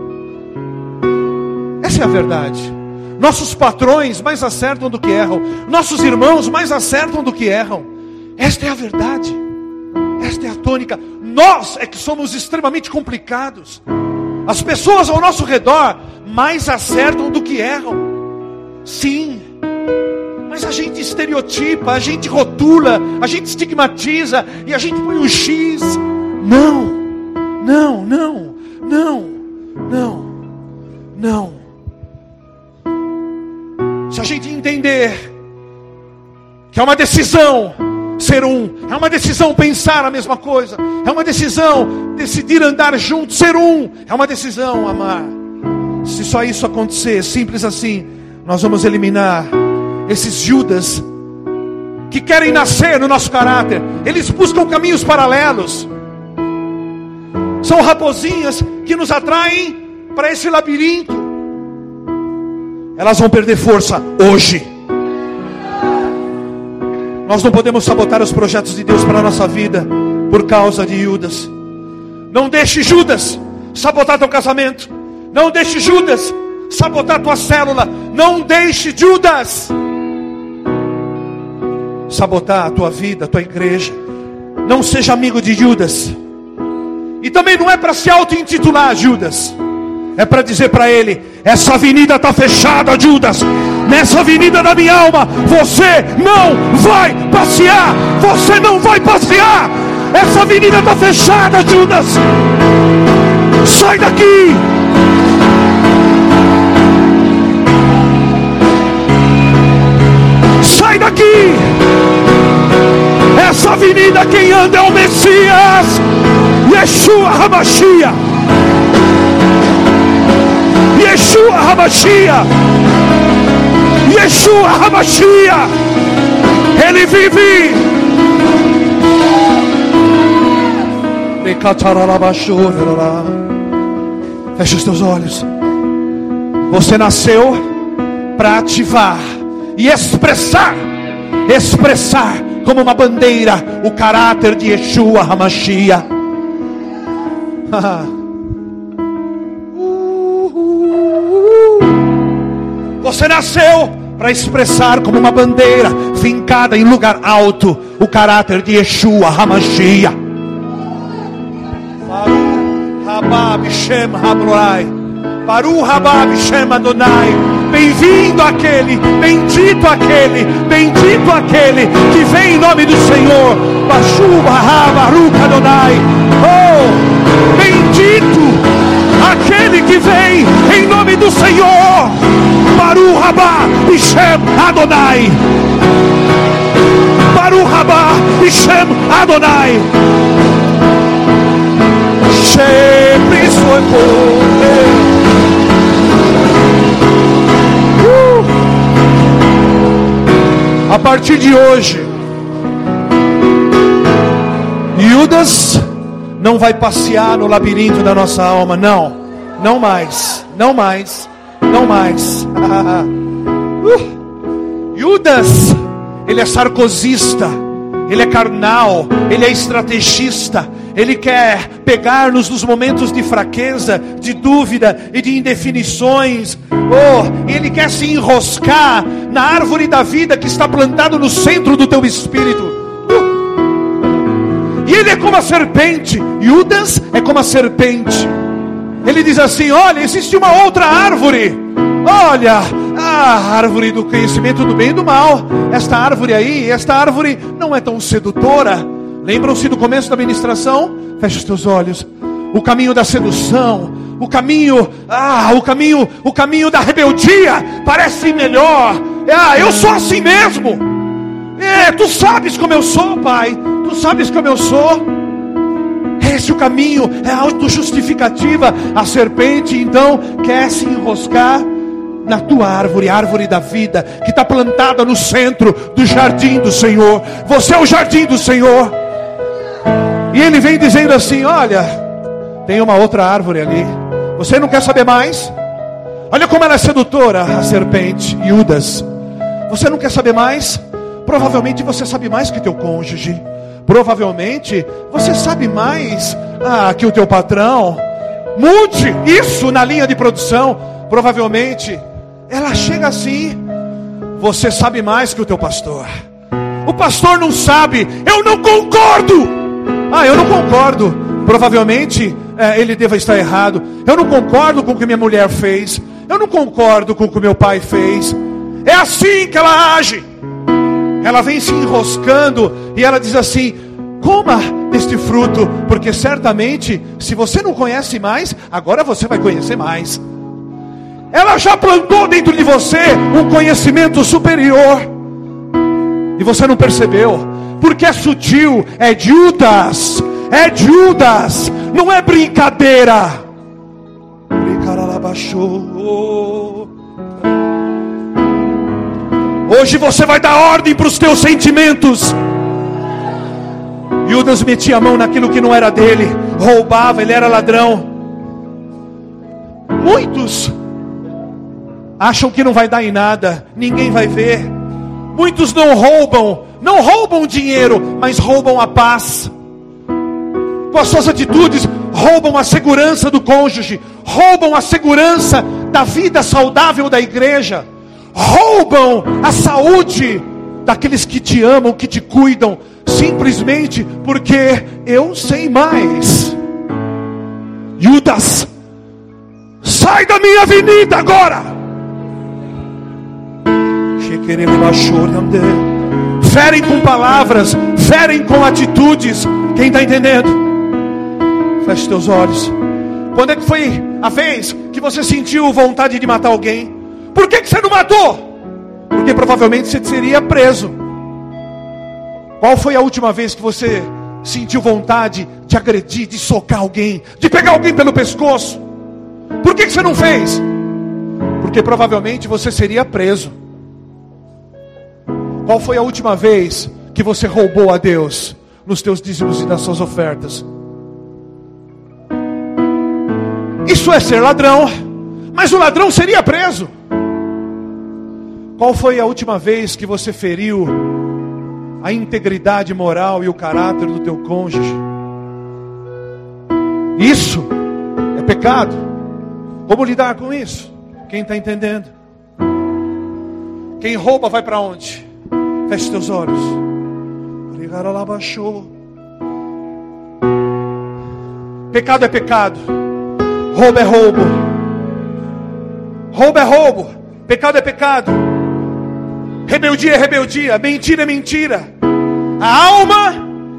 Essa é a verdade. Nossos patrões mais acertam do que erram. Nossos irmãos mais acertam do que erram. Esta é a verdade. Esta é a tônica. Nós é que somos extremamente complicados. As pessoas ao nosso redor mais acertam do que erram. Sim, mas a gente estereotipa, a gente rotula, a gente estigmatiza e a gente põe um X. Não, não, não, não, não, não. Se a gente entender que é uma decisão ser um, é uma decisão pensar a mesma coisa, é uma decisão decidir andar junto, ser um, é uma decisão amar. Se só isso acontecer, simples assim, nós vamos eliminar esses Judas que querem nascer no nosso caráter, eles buscam caminhos paralelos. São raposinhas que nos atraem para esse labirinto. Elas vão perder força hoje. Nós não podemos sabotar os projetos de Deus para a nossa vida por causa de Judas. Não deixe Judas sabotar teu casamento. Não deixe Judas sabotar tua célula. Não deixe Judas sabotar a tua vida, a tua igreja. Não seja amigo de Judas. E também não é para se auto-intitular Judas. É para dizer para ele: Essa avenida está fechada, Judas. Nessa avenida da minha alma, você não vai passear. Você não vai passear. Essa avenida está fechada, Judas. Sai daqui. Sai daqui. Essa avenida quem anda é o Messias. Yeshua Hamashia. Yeshua Hamashia. Yeshua Hamashia. Ele vive. Feche os teus olhos. Você nasceu para ativar e expressar, expressar como uma bandeira o caráter de Yeshua Hamashia. Você nasceu para expressar como uma bandeira fincada em lugar alto o caráter de Yeshua Hamashia. Bem-vindo aquele, bendito aquele, bendito aquele que vem em nome do Senhor. Bashu Baru Adonai. Oh, bendito aquele que vem em nome do Senhor. Baru Rabá Bishem Adonai. Baru Rabá Bishem Adonai. Sempre foi por Uh! A partir de hoje, Judas não vai passear no labirinto da nossa alma, não, não mais, não mais, não mais. uh, Judas, ele é sarcosista, ele é carnal, ele é estrategista, ele quer pegar-nos nos momentos de fraqueza, de dúvida e de indefinições. Oh, ele quer se enroscar na árvore da vida que está plantada no centro do teu espírito. Uh! E ele é como a serpente. Judas é como a serpente. Ele diz assim: Olha, existe uma outra árvore. Olha, a árvore do conhecimento do bem e do mal. Esta árvore aí, esta árvore não é tão sedutora. Lembram-se do começo da ministração? Feche os teus olhos. O caminho da sedução, o caminho, ah, o caminho, o caminho da rebeldia parece melhor. Ah, eu sou assim mesmo. É, tu sabes como eu sou, pai. Tu sabes como eu sou. Esse é o caminho, é autojustificativa. A serpente então quer se enroscar na tua árvore, árvore da vida, que está plantada no centro do jardim do Senhor. Você é o jardim do Senhor. E ele vem dizendo assim: Olha, tem uma outra árvore ali. Você não quer saber mais? Olha como ela é sedutora, a serpente, Judas. Você não quer saber mais? Provavelmente você sabe mais que teu cônjuge. Provavelmente você sabe mais ah, que o teu patrão. Mude isso na linha de produção. Provavelmente ela chega assim. Você sabe mais que o teu pastor. O pastor não sabe. Eu não concordo. Ah, eu não concordo. Provavelmente é, ele deva estar errado. Eu não concordo com o que minha mulher fez. Eu não concordo com o que meu pai fez. É assim que ela age. Ela vem se enroscando e ela diz assim: coma deste fruto, porque certamente, se você não conhece mais, agora você vai conhecer mais. Ela já plantou dentro de você um conhecimento superior, e você não percebeu, porque é sutil, é Judas, é Judas, não é brincadeira. Hoje você vai dar ordem para os teus sentimentos. Judas metia a mão naquilo que não era dele, roubava, ele era ladrão. Muitos acham que não vai dar em nada, ninguém vai ver. Muitos não roubam, não roubam dinheiro, mas roubam a paz. Com as suas atitudes, roubam a segurança do cônjuge, roubam a segurança da vida saudável da igreja, roubam a saúde daqueles que te amam, que te cuidam, simplesmente porque eu sei mais. Judas Sai da minha avenida agora. Ferem com palavras, ferem com atitudes. Quem está entendendo? Feche teus olhos. Quando é que foi a vez que você sentiu vontade de matar alguém? Por que, que você não matou? Porque provavelmente você seria preso. Qual foi a última vez que você sentiu vontade de agredir, de socar alguém, de pegar alguém pelo pescoço? Por que, que você não fez? Porque provavelmente você seria preso. Qual foi a última vez que você roubou a Deus nos teus dízimos e nas suas ofertas? Isso é ser ladrão, mas o ladrão seria preso. Qual foi a última vez que você feriu a integridade moral e o caráter do teu cônjuge? Isso é pecado. Como lidar com isso? Quem está entendendo? Quem rouba vai para onde? Feche teus olhos. Pecado é pecado. Roubo é roubo. Roubo é roubo. Pecado é pecado. Rebeldia é rebeldia. Mentira é mentira. A alma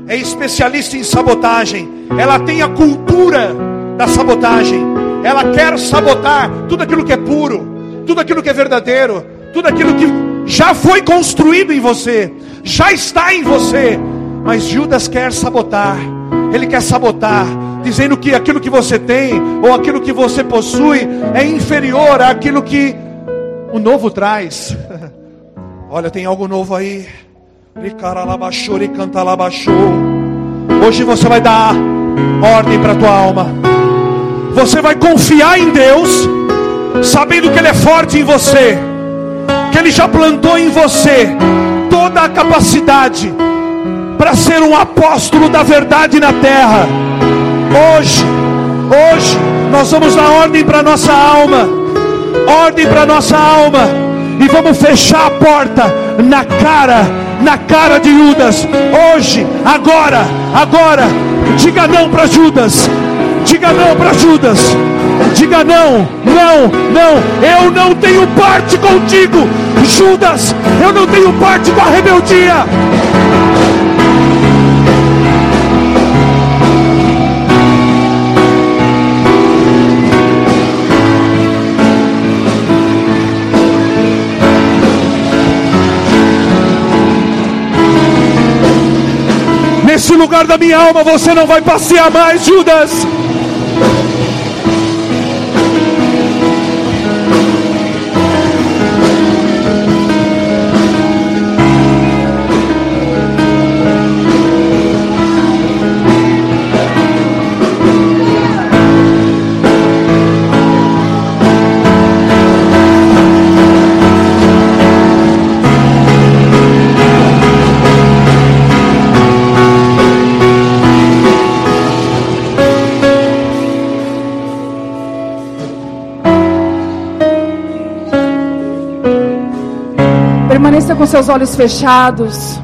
é especialista em sabotagem. Ela tem a cultura da sabotagem. Ela quer sabotar tudo aquilo que é puro, tudo aquilo que é verdadeiro, tudo aquilo que já foi construído em você, já está em você. Mas Judas quer sabotar. Ele quer sabotar, dizendo que aquilo que você tem ou aquilo que você possui é inferior àquilo que o novo traz. Olha, tem algo novo aí. Hoje você vai dar ordem para tua alma. Você vai confiar em Deus, sabendo que Ele é forte em você, que Ele já plantou em você toda a capacidade para ser um apóstolo da verdade na terra. Hoje, hoje, nós vamos dar ordem para nossa alma, ordem para nossa alma, e vamos fechar a porta na cara, na cara de Judas. Hoje, agora, agora, diga não para Judas, diga não para Judas, diga não, não, não, eu não tenho parte contigo, Judas, eu não tenho parte com a rebeldia. Lugar da minha alma você não vai passear mais, Judas. Seus olhos fechados.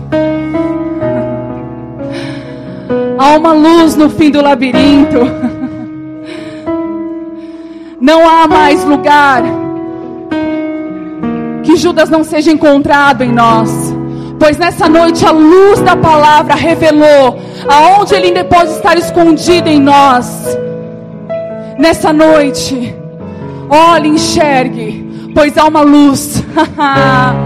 Há uma luz no fim do labirinto. Não há mais lugar que Judas não seja encontrado em nós. Pois nessa noite a luz da palavra revelou aonde ele ainda pode estar escondido em nós. Nessa noite, olhe, enxergue, pois há uma luz.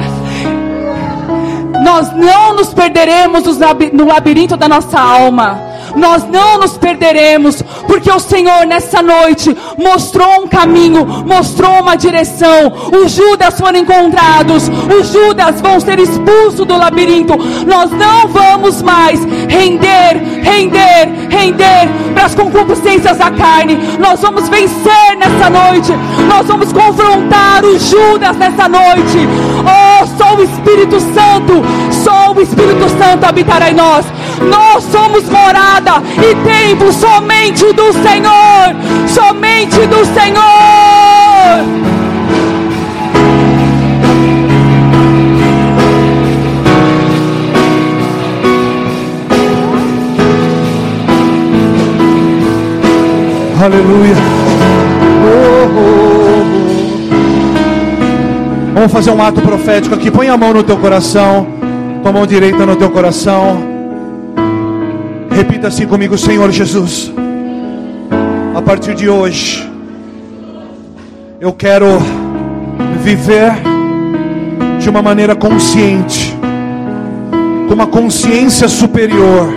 Nós não nos perderemos no labirinto da nossa alma. Nós não nos perderemos, porque o Senhor nessa noite mostrou um caminho, mostrou uma direção. Os Judas foram encontrados, os Judas vão ser expulsos do labirinto. Nós não vamos mais render, render, render para as concupiscências da carne. Nós vamos vencer nessa noite. Nós vamos confrontar os Judas nessa noite. Oh, só o Espírito Santo, só o Espírito Santo habitará em nós. Nós somos morada e templo somente do Senhor, somente do Senhor. Aleluia. Oh, oh. Vamos fazer um ato profético aqui. Põe a mão no teu coração. Com a mão direita no teu coração. Repita assim comigo, Senhor Jesus. A partir de hoje, eu quero viver de uma maneira consciente, com uma consciência superior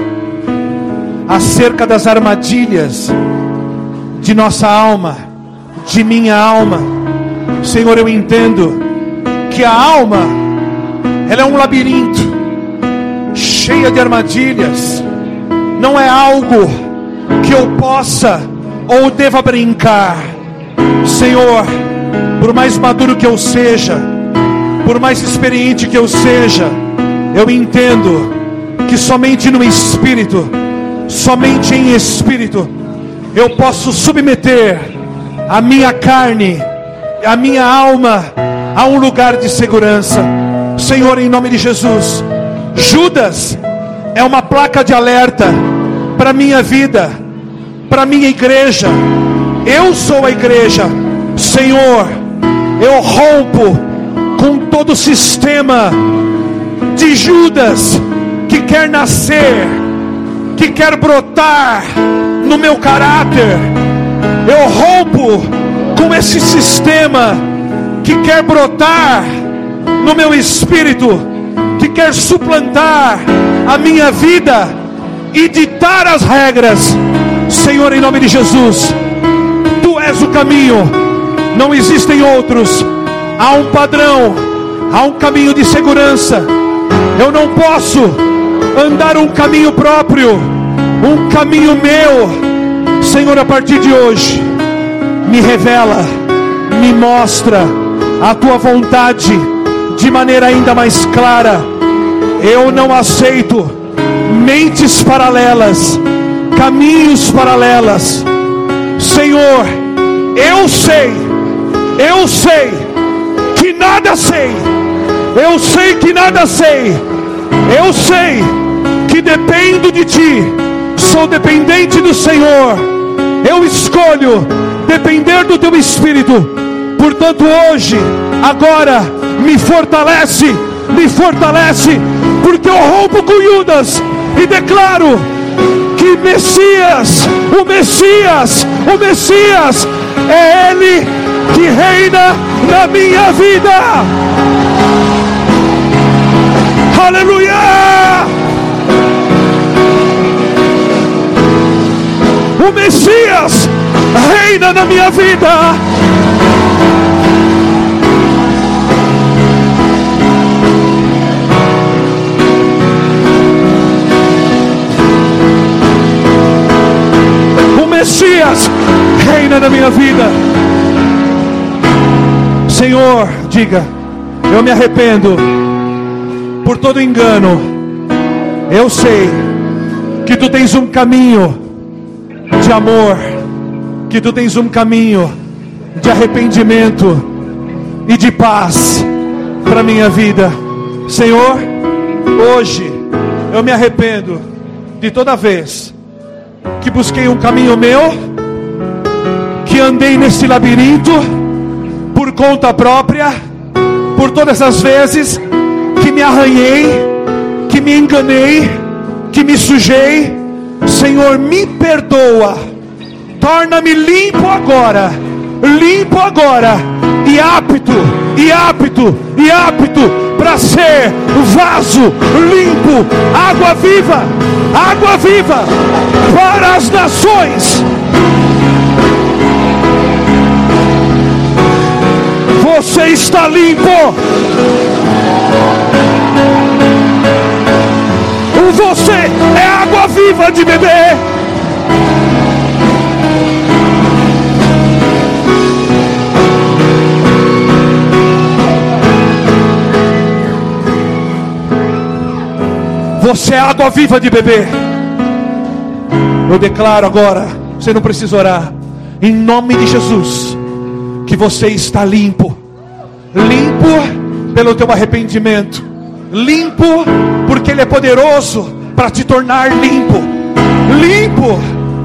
acerca das armadilhas de nossa alma, de minha alma. Senhor, eu entendo que a alma ela é um labirinto cheia de armadilhas. Não é algo que eu possa ou deva brincar. Senhor, por mais maduro que eu seja, por mais experiente que eu seja, eu entendo que somente no espírito, somente em espírito, eu posso submeter a minha carne, a minha alma a um lugar de segurança. Senhor, em nome de Jesus, Judas é uma placa de alerta para minha vida, para minha igreja. Eu sou a igreja. Senhor, eu rompo com todo o sistema de Judas que quer nascer, que quer brotar no meu caráter. Eu rompo com esse sistema que quer brotar no meu espírito, que quer suplantar a minha vida e ditar as regras. Senhor, em nome de Jesus, tu és o caminho, não existem outros. Há um padrão, há um caminho de segurança. Eu não posso andar um caminho próprio, um caminho meu. Senhor, a partir de hoje, me revela, me mostra a tua vontade de maneira ainda mais clara. Eu não aceito mentes paralelas, caminhos paralelas. Senhor, eu sei, eu sei que nada sei. Eu sei que nada sei. Eu sei que dependo de ti. Sou dependente do Senhor. Eu escolho depender do teu espírito. Portanto, hoje, agora, me fortalece, me fortalece, porque eu rompo com Judas e declaro que Messias, o Messias, o Messias é Ele que reina na minha vida. Aleluia! O Messias reina na minha vida. Na minha vida. Senhor, diga, eu me arrependo por todo engano. Eu sei que tu tens um caminho de amor, que tu tens um caminho de arrependimento e de paz para minha vida. Senhor, hoje eu me arrependo de toda vez que busquei um caminho meu, andei nesse labirinto por conta própria, por todas as vezes que me arranhei, que me enganei, que me sujei. Senhor, me perdoa, torna-me limpo agora, limpo agora, e apto, e apto, e apto para ser vaso limpo, água viva, água viva para as nações. Você está limpo. Você é água viva de beber. Você é água viva de beber. Eu declaro agora, você não precisa orar, em nome de Jesus, que você está limpo, limpo pelo teu arrependimento, limpo porque Ele é poderoso para te tornar limpo, limpo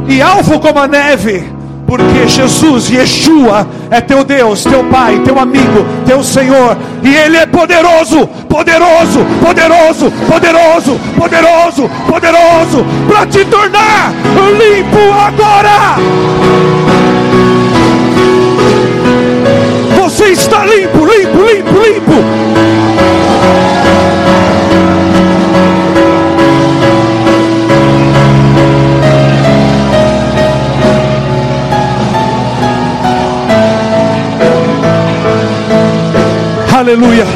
e alvo como a neve, Porque Jesus, Yeshua, é teu Deus, teu Pai, teu amigo, teu Senhor, e Ele é poderoso, poderoso, poderoso, poderoso, poderoso, poderoso, para te tornar limpo agora. Você está limpo, limpo, limpo, limpo. Aleluia.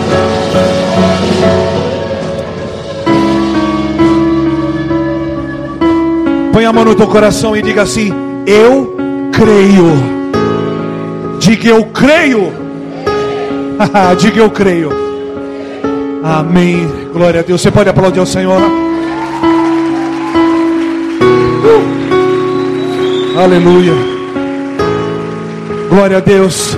Põe a mão no teu coração e diga assim: Eu creio. Diga eu creio. Diga eu creio. Amém. Glória a Deus. Você pode aplaudir ao Senhor. Uh. Aleluia. Glória a Deus.